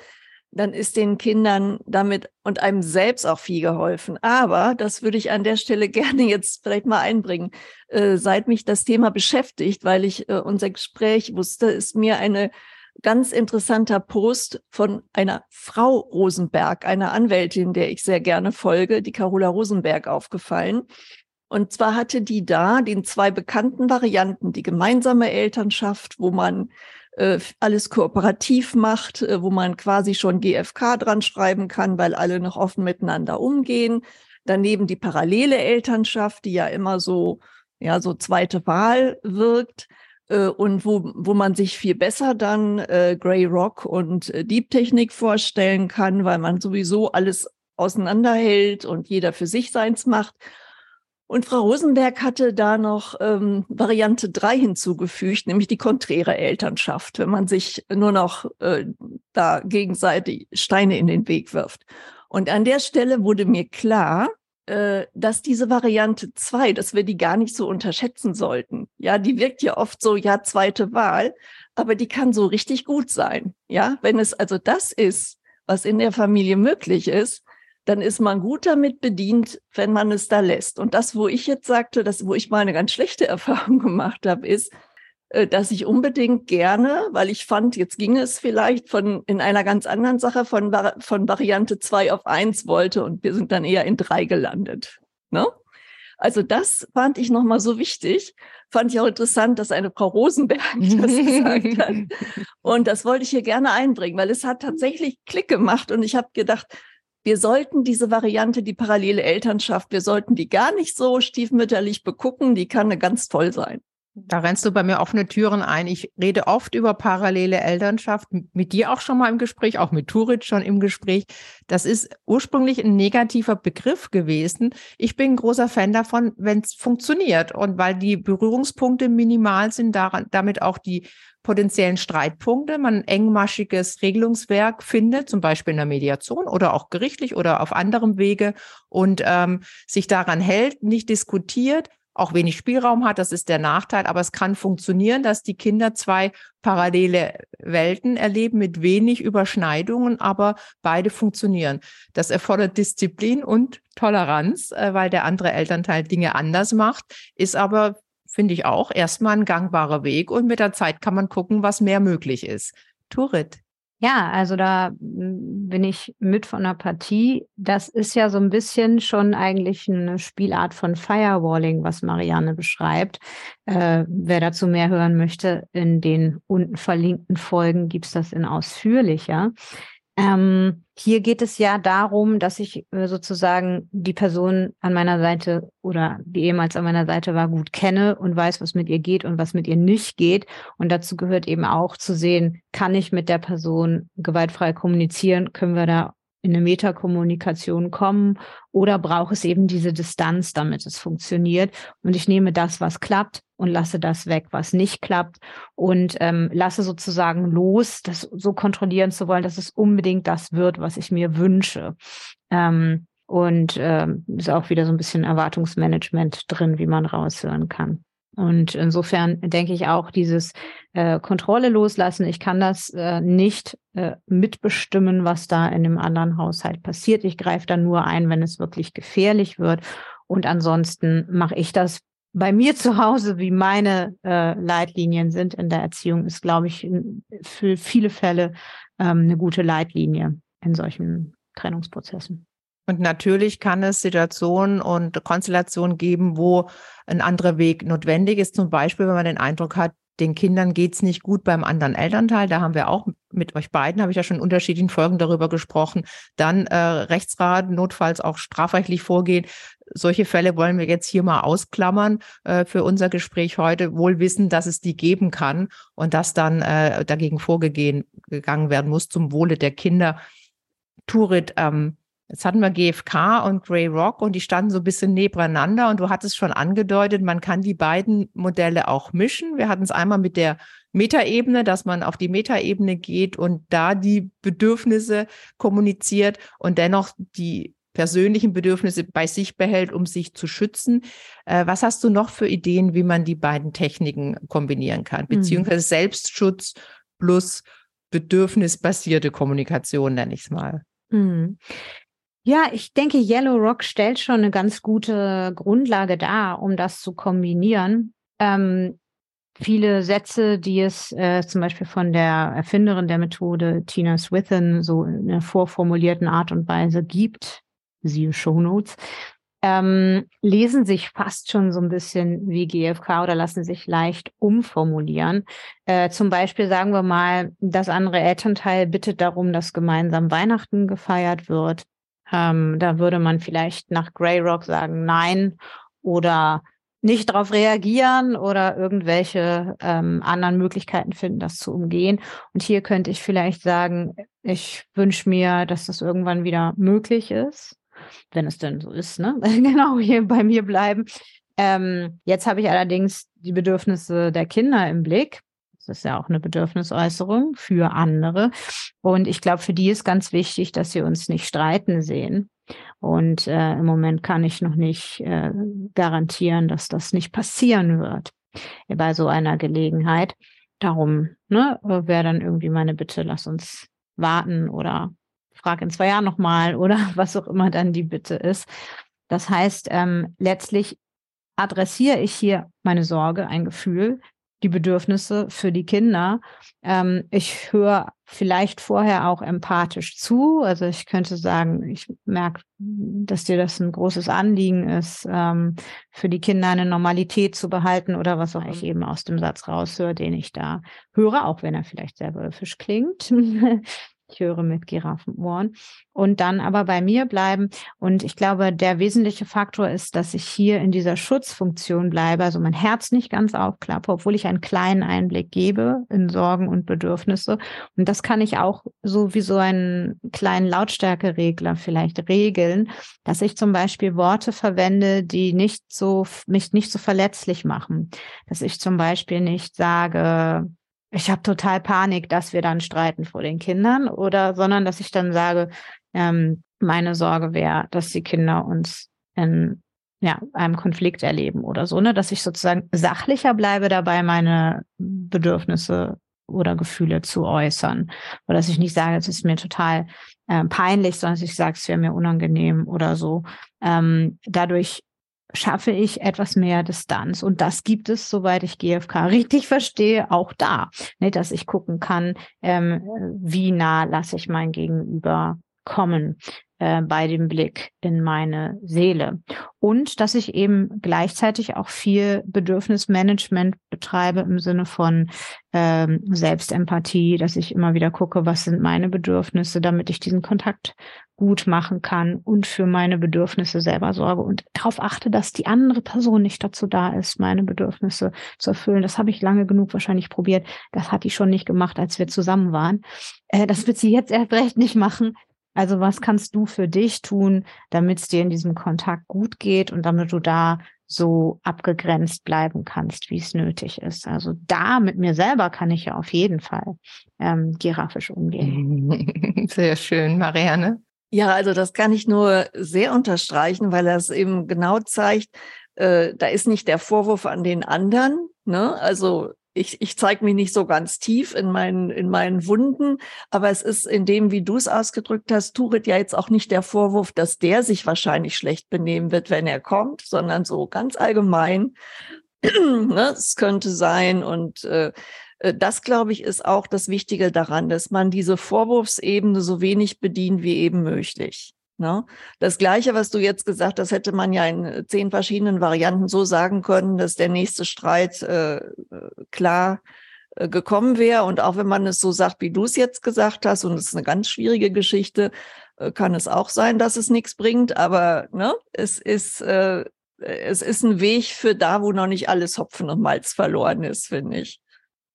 dann ist den Kindern damit und einem selbst auch viel geholfen. Aber das würde ich an der Stelle gerne jetzt vielleicht mal einbringen. Äh, seit mich das Thema beschäftigt, weil ich äh, unser Gespräch wusste, ist mir eine ganz interessanter Post von einer Frau Rosenberg, einer Anwältin, der ich sehr gerne folge, die Carola Rosenberg, aufgefallen. Und zwar hatte die da den zwei bekannten Varianten, die gemeinsame Elternschaft, wo man äh, alles kooperativ macht, äh, wo man quasi schon GFK dran schreiben kann, weil alle noch offen miteinander umgehen. Daneben die parallele Elternschaft, die ja immer so, ja, so zweite Wahl wirkt äh, und wo, wo man sich viel besser dann Grey Rock und äh, Deep Technik vorstellen kann, weil man sowieso alles auseinanderhält und jeder für sich seins macht. Und Frau Rosenberg hatte da noch ähm, Variante drei hinzugefügt, nämlich die konträre Elternschaft, wenn man sich nur noch äh, da gegenseitig Steine in den Weg wirft. Und an der Stelle wurde mir klar, äh, dass diese Variante zwei, dass wir die gar nicht so unterschätzen sollten. Ja, die wirkt ja oft so, ja, zweite Wahl, aber die kann so richtig gut sein. Ja, wenn es also das ist, was in der Familie möglich ist, dann ist man gut damit bedient, wenn man es da lässt. Und das, wo ich jetzt sagte, das, wo ich mal eine ganz schlechte Erfahrung gemacht habe, ist, äh, dass ich unbedingt gerne, weil ich fand, jetzt ging es vielleicht von in einer ganz anderen Sache von, von Variante zwei auf eins wollte und wir sind dann eher in drei gelandet. Ne? Also das fand ich nochmal so wichtig. Fand ich auch interessant, dass eine Frau Rosenberg das gesagt hat. Und das wollte ich hier gerne einbringen, weil es hat tatsächlich Klick gemacht und ich habe gedacht, wir sollten diese Variante, die parallele Elternschaft, wir sollten die gar nicht so stiefmütterlich begucken, die kann ganz toll sein. Da rennst du bei mir offene Türen ein. Ich rede oft über parallele Elternschaft, mit dir auch schon mal im Gespräch, auch mit Turit schon im Gespräch. Das ist ursprünglich ein negativer Begriff gewesen. Ich bin ein großer Fan davon, wenn es funktioniert und weil die Berührungspunkte minimal sind, daran, damit auch die potenziellen Streitpunkte, man ein engmaschiges Regelungswerk findet, zum Beispiel in der Mediation oder auch gerichtlich oder auf anderem Wege und ähm, sich daran hält, nicht diskutiert, auch wenig Spielraum hat, das ist der Nachteil, aber es kann funktionieren, dass die Kinder zwei parallele Welten erleben mit wenig Überschneidungen, aber beide funktionieren. Das erfordert Disziplin und Toleranz, äh, weil der andere Elternteil Dinge anders macht, ist aber finde ich auch erstmal ein gangbarer Weg und mit der Zeit kann man gucken, was mehr möglich ist. Turit. Ja, also da hm, bin ich mit von der Partie. Das ist ja so ein bisschen schon eigentlich eine Spielart von Firewalling, was Marianne beschreibt. Äh, wer dazu mehr hören möchte, in den unten verlinkten Folgen gibt's das in ausführlicher. Ähm, hier geht es ja darum, dass ich äh, sozusagen die Person an meiner Seite oder die ehemals an meiner Seite war, gut kenne und weiß, was mit ihr geht und was mit ihr nicht geht. Und dazu gehört eben auch zu sehen, kann ich mit der Person gewaltfrei kommunizieren? Können wir da in eine Metakommunikation kommen oder braucht es eben diese Distanz, damit es funktioniert. Und ich nehme das, was klappt und lasse das weg, was nicht klappt und ähm, lasse sozusagen los, das so kontrollieren zu wollen, dass es unbedingt das wird, was ich mir wünsche. Ähm, und ähm, ist auch wieder so ein bisschen Erwartungsmanagement drin, wie man raushören kann. Und insofern denke ich auch, dieses äh, Kontrolle loslassen, ich kann das äh, nicht äh, mitbestimmen, was da in dem anderen Haushalt passiert. Ich greife dann nur ein, wenn es wirklich gefährlich wird. Und ansonsten mache ich das bei mir zu Hause, wie meine äh, Leitlinien sind in der Erziehung, ist, glaube ich, für viele Fälle ähm, eine gute Leitlinie in solchen Trennungsprozessen. Und natürlich kann es Situationen und Konstellationen geben, wo ein anderer Weg notwendig ist. Zum Beispiel, wenn man den Eindruck hat, den Kindern geht's nicht gut beim anderen Elternteil. Da haben wir auch mit euch beiden, habe ich ja schon in unterschiedlichen Folgen darüber gesprochen. Dann äh, Rechtsrat, notfalls auch strafrechtlich vorgehen. Solche Fälle wollen wir jetzt hier mal ausklammern äh, für unser Gespräch heute, wohl wissen, dass es die geben kann und dass dann äh, dagegen vorgegangen werden muss zum Wohle der Kinder. Turit, ähm, Jetzt hatten wir GFK und Grey Rock und die standen so ein bisschen nebeneinander und du hattest schon angedeutet, man kann die beiden Modelle auch mischen. Wir hatten es einmal mit der Metaebene, dass man auf die Metaebene geht und da die Bedürfnisse kommuniziert und dennoch die persönlichen Bedürfnisse bei sich behält, um sich zu schützen. Äh, was hast du noch für Ideen, wie man die beiden Techniken kombinieren kann? Mhm. Beziehungsweise Selbstschutz plus bedürfnisbasierte Kommunikation, nenne ich es mal. Mhm. Ja, ich denke, Yellow Rock stellt schon eine ganz gute Grundlage dar, um das zu kombinieren. Ähm, viele Sätze, die es äh, zum Beispiel von der Erfinderin der Methode, Tina Swithin, so in einer vorformulierten Art und Weise gibt, siehe Show Notes, ähm, lesen sich fast schon so ein bisschen wie GFK oder lassen sich leicht umformulieren. Äh, zum Beispiel sagen wir mal, das andere Elternteil bittet darum, dass gemeinsam Weihnachten gefeiert wird. Ähm, da würde man vielleicht nach Grey Rock sagen Nein oder nicht darauf reagieren oder irgendwelche ähm, anderen Möglichkeiten finden, das zu umgehen. Und hier könnte ich vielleicht sagen, ich wünsche mir, dass das irgendwann wieder möglich ist, wenn es denn so ist, ne? genau hier bei mir bleiben. Ähm, jetzt habe ich allerdings die Bedürfnisse der Kinder im Blick. Das ist ja auch eine Bedürfnisäußerung für andere. Und ich glaube, für die ist ganz wichtig, dass sie uns nicht streiten sehen. Und äh, im Moment kann ich noch nicht äh, garantieren, dass das nicht passieren wird bei so einer Gelegenheit. Darum ne, wäre dann irgendwie meine Bitte, lass uns warten oder frag in zwei Jahren nochmal oder was auch immer dann die Bitte ist. Das heißt, ähm, letztlich adressiere ich hier meine Sorge, ein Gefühl, die Bedürfnisse für die Kinder. Ähm, ich höre vielleicht vorher auch empathisch zu. Also ich könnte sagen, ich merke, dass dir das ein großes Anliegen ist, ähm, für die Kinder eine Normalität zu behalten oder was auch ich eben aus dem Satz raushöre, den ich da höre, auch wenn er vielleicht sehr wölfisch klingt. Höre mit Giraffenohren und dann aber bei mir bleiben. Und ich glaube, der wesentliche Faktor ist, dass ich hier in dieser Schutzfunktion bleibe, also mein Herz nicht ganz aufklappe, obwohl ich einen kleinen Einblick gebe in Sorgen und Bedürfnisse. Und das kann ich auch so wie so einen kleinen Lautstärkeregler vielleicht regeln, dass ich zum Beispiel Worte verwende, die nicht so, mich nicht so verletzlich machen. Dass ich zum Beispiel nicht sage, ich habe total Panik, dass wir dann streiten vor den Kindern oder sondern dass ich dann sage, ähm, meine Sorge wäre, dass die Kinder uns in ja, einem Konflikt erleben oder so, ne, dass ich sozusagen sachlicher bleibe dabei, meine Bedürfnisse oder Gefühle zu äußern. Oder dass ich nicht sage, es ist mir total äh, peinlich, sondern dass ich sage, es wäre mir unangenehm oder so. Ähm, dadurch schaffe ich etwas mehr Distanz. Und das gibt es, soweit ich GFK richtig verstehe, auch da, ne, dass ich gucken kann, ähm, wie nah lasse ich mein Gegenüber kommen äh, bei dem Blick in meine Seele. Und dass ich eben gleichzeitig auch viel Bedürfnismanagement betreibe im Sinne von ähm, Selbstempathie, dass ich immer wieder gucke, was sind meine Bedürfnisse, damit ich diesen Kontakt gut machen kann und für meine Bedürfnisse selber sorge und darauf achte, dass die andere Person nicht dazu da ist, meine Bedürfnisse zu erfüllen. Das habe ich lange genug wahrscheinlich probiert. Das hat die schon nicht gemacht, als wir zusammen waren. Äh, das wird sie jetzt erst recht nicht machen. Also was kannst du für dich tun, damit es dir in diesem Kontakt gut geht und damit du da so abgegrenzt bleiben kannst, wie es nötig ist. Also da mit mir selber kann ich ja auf jeden Fall ähm, giraffisch umgehen. Sehr schön, Marianne. Ja, also das kann ich nur sehr unterstreichen, weil das eben genau zeigt, äh, da ist nicht der Vorwurf an den anderen, ne? Also ich, ich zeige mich nicht so ganz tief in meinen, in meinen Wunden, aber es ist in dem, wie du es ausgedrückt hast, Turit ja jetzt auch nicht der Vorwurf, dass der sich wahrscheinlich schlecht benehmen wird, wenn er kommt, sondern so ganz allgemein. ne? Es könnte sein und äh, äh, das, glaube ich, ist auch das Wichtige daran, dass man diese Vorwurfsebene so wenig bedient wie eben möglich. Ne? Das Gleiche, was du jetzt gesagt hast, hätte man ja in äh, zehn verschiedenen Varianten so sagen können, dass der nächste Streit äh, äh, klar äh, gekommen wäre. Und auch wenn man es so sagt, wie du es jetzt gesagt hast, und es ist eine ganz schwierige Geschichte, äh, kann es auch sein, dass es nichts bringt. Aber ne, es ist äh, es ist ein Weg für da, wo noch nicht alles Hopfen und Malz verloren ist, finde ich.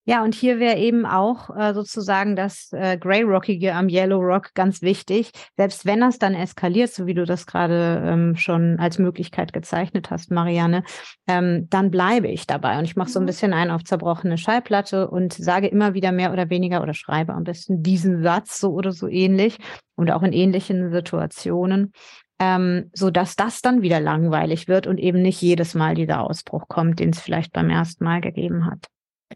Ja, und hier wäre eben auch äh, sozusagen das äh, Grey Rockige am Yellow Rock ganz wichtig. Selbst wenn das dann eskaliert, so wie du das gerade ähm, schon als Möglichkeit gezeichnet hast, Marianne, ähm, dann bleibe ich dabei. Und ich mache so ein mhm. bisschen ein auf zerbrochene Schallplatte und sage immer wieder mehr oder weniger oder schreibe am besten diesen Satz so oder so ähnlich und auch in ähnlichen Situationen. Ähm, so dass das dann wieder langweilig wird und eben nicht jedes Mal dieser Ausbruch kommt, den es vielleicht beim ersten Mal gegeben hat.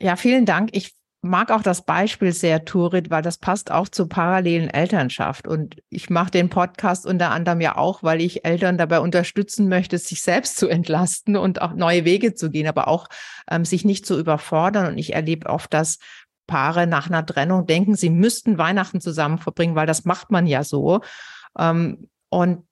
Ja, vielen Dank. Ich mag auch das Beispiel sehr, Turit, weil das passt auch zur parallelen Elternschaft. Und ich mache den Podcast unter anderem ja auch, weil ich Eltern dabei unterstützen möchte, sich selbst zu entlasten und auch neue Wege zu gehen, aber auch ähm, sich nicht zu überfordern. Und ich erlebe oft, dass Paare nach einer Trennung denken, sie müssten Weihnachten zusammen verbringen, weil das macht man ja so. Ähm, und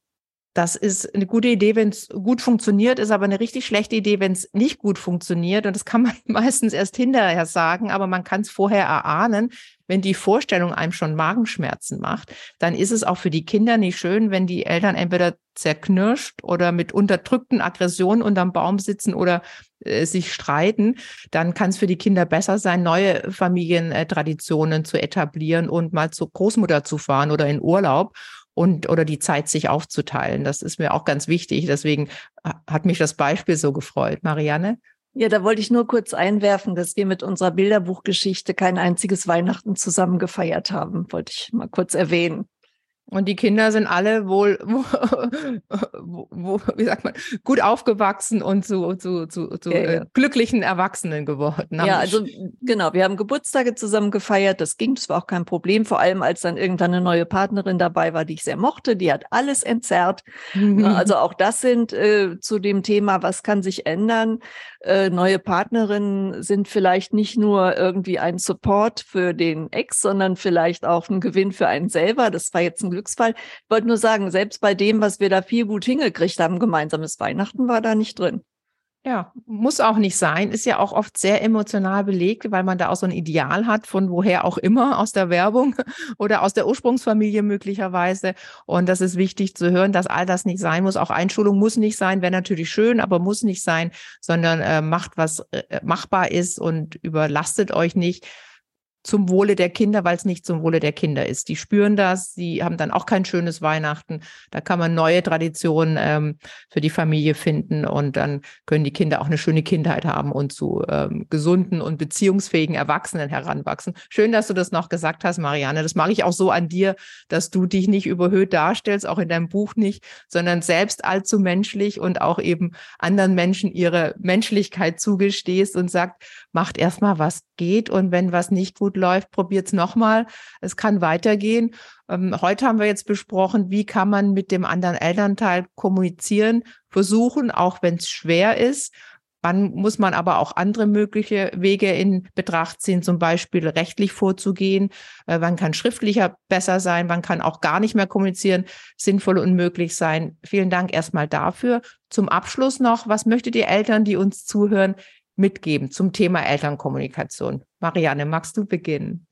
das ist eine gute Idee, wenn es gut funktioniert, ist aber eine richtig schlechte Idee, wenn es nicht gut funktioniert. Und das kann man meistens erst hinterher sagen, aber man kann es vorher erahnen. Wenn die Vorstellung einem schon Magenschmerzen macht, dann ist es auch für die Kinder nicht schön, wenn die Eltern entweder zerknirscht oder mit unterdrückten Aggressionen unterm Baum sitzen oder äh, sich streiten. Dann kann es für die Kinder besser sein, neue Familientraditionen zu etablieren und mal zur Großmutter zu fahren oder in Urlaub und oder die Zeit sich aufzuteilen. Das ist mir auch ganz wichtig. Deswegen hat mich das Beispiel so gefreut. Marianne? Ja, da wollte ich nur kurz einwerfen, dass wir mit unserer Bilderbuchgeschichte kein einziges Weihnachten zusammen gefeiert haben. Wollte ich mal kurz erwähnen. Und die Kinder sind alle wohl, wo, wo, wie sagt man, gut aufgewachsen und zu, zu, zu, zu ja, ja. Äh, glücklichen Erwachsenen geworden. Ja, also genau, wir haben Geburtstage zusammen gefeiert, das ging, das war auch kein Problem, vor allem als dann irgendwann eine neue Partnerin dabei war, die ich sehr mochte, die hat alles entzerrt. Mhm. Also auch das sind äh, zu dem Thema, was kann sich ändern. Äh, neue Partnerinnen sind vielleicht nicht nur irgendwie ein Support für den Ex, sondern vielleicht auch ein Gewinn für einen selber. Das war jetzt ein Glücksfall. Ich wollte nur sagen, selbst bei dem, was wir da viel gut hingekriegt haben, gemeinsames Weihnachten war da nicht drin. Ja, muss auch nicht sein, ist ja auch oft sehr emotional belegt, weil man da auch so ein Ideal hat, von woher auch immer, aus der Werbung oder aus der Ursprungsfamilie möglicherweise. Und das ist wichtig zu hören, dass all das nicht sein muss. Auch Einschulung muss nicht sein, wäre natürlich schön, aber muss nicht sein, sondern äh, macht, was äh, machbar ist und überlastet euch nicht zum Wohle der Kinder, weil es nicht zum Wohle der Kinder ist. Die spüren das, sie haben dann auch kein schönes Weihnachten. Da kann man neue Traditionen ähm, für die Familie finden und dann können die Kinder auch eine schöne Kindheit haben und zu ähm, gesunden und beziehungsfähigen Erwachsenen heranwachsen. Schön, dass du das noch gesagt hast, Marianne. Das mache ich auch so an dir, dass du dich nicht überhöht darstellst, auch in deinem Buch nicht, sondern selbst allzu menschlich und auch eben anderen Menschen ihre Menschlichkeit zugestehst und sagt, macht erstmal, was geht und wenn was nicht gut läuft, probiert es nochmal. Es kann weitergehen. Ähm, heute haben wir jetzt besprochen, wie kann man mit dem anderen Elternteil kommunizieren, versuchen, auch wenn es schwer ist. Wann muss man aber auch andere mögliche Wege in Betracht ziehen, zum Beispiel rechtlich vorzugehen? Äh, wann kann schriftlicher besser sein? Wann kann auch gar nicht mehr kommunizieren sinnvoll und möglich sein? Vielen Dank erstmal dafür. Zum Abschluss noch, was möchtet ihr Eltern, die uns zuhören, mitgeben zum Thema Elternkommunikation? Marianne, magst du beginnen?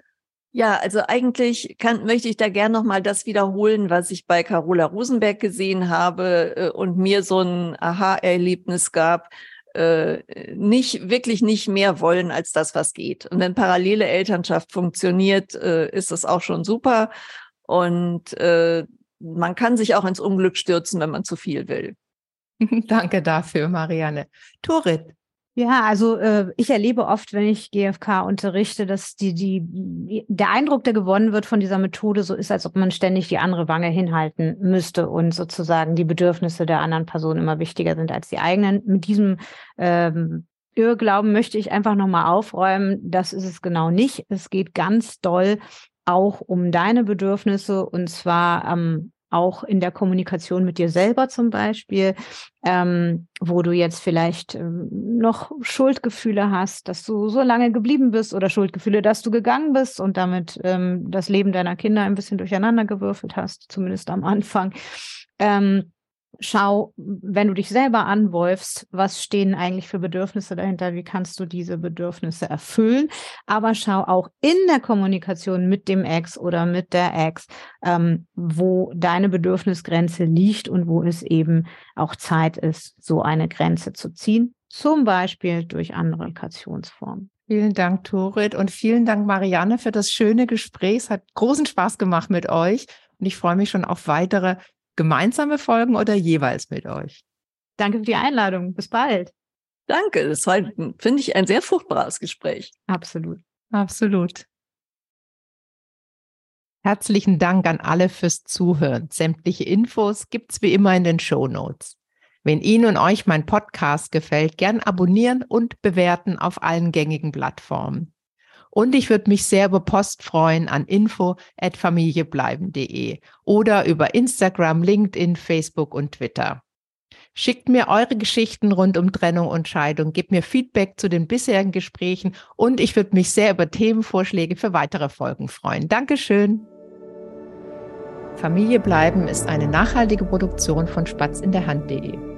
Ja, also eigentlich kann, möchte ich da gern nochmal das wiederholen, was ich bei Carola Rosenberg gesehen habe äh, und mir so ein Aha-Erlebnis gab. Äh, nicht, wirklich nicht mehr wollen als das, was geht. Und wenn parallele Elternschaft funktioniert, äh, ist das auch schon super. Und man kann sich auch ins Unglück stürzen, wenn man zu viel will. Danke dafür, Marianne. Turit, Ja, also äh, ich erlebe oft, wenn ich GFK unterrichte, dass die, die, der Eindruck, der gewonnen wird von dieser Methode, so ist, als ob man ständig die andere Wange hinhalten müsste und sozusagen die Bedürfnisse der anderen Person immer wichtiger sind als die eigenen. Mit diesem ähm, Irrglauben möchte ich einfach nochmal aufräumen. Das ist es genau nicht. Es geht ganz doll auch um deine Bedürfnisse und zwar ähm, auch in der Kommunikation mit dir selber zum Beispiel, ähm, wo du jetzt vielleicht ähm, noch Schuldgefühle hast, dass du so lange geblieben bist oder Schuldgefühle, dass du gegangen bist und damit ähm, das Leben deiner Kinder ein bisschen durcheinander gewürfelt hast, zumindest am Anfang. Ähm, schau, wenn du dich selber anwolfst, was stehen eigentlich für Bedürfnisse dahinter, wie kannst du diese Bedürfnisse erfüllen, aber schau auch in der Kommunikation mit dem Ex oder mit der Ex, ähm, wo deine Bedürfnisgrenze liegt und wo es eben auch Zeit ist, so eine Grenze zu ziehen, zum Beispiel durch andere Kommunikationsformen. Vielen Dank, Turit, und vielen Dank, Marianne, für das schöne Gespräch. Es hat großen Spaß gemacht mit euch. Und ich freue mich schon auf weitere gemeinsame Folgen oder jeweils mit euch? Danke für die Einladung. Bis bald. Danke. Das war, finde ich, ein sehr fruchtbares Gespräch. Absolut. Absolut. Herzlichen Dank an alle fürs Zuhören. Sämtliche Infos gibt's wie immer in den Show Notes. Wenn Ihnen und euch mein Podcast gefällt, gern abonnieren und bewerten auf allen gängigen Plattformen. Und ich würde mich sehr über Post freuen an info@familiebleiben.de oder über Instagram, LinkedIn, Facebook und Twitter. Schickt mir eure Geschichten rund um Trennung und Scheidung, gebt mir Feedback zu den bisherigen Gesprächen und ich würde mich sehr über Themenvorschläge für weitere Folgen freuen. Dankeschön. Familie bleiben ist eine nachhaltige Produktion von Spatz in der Hand.de.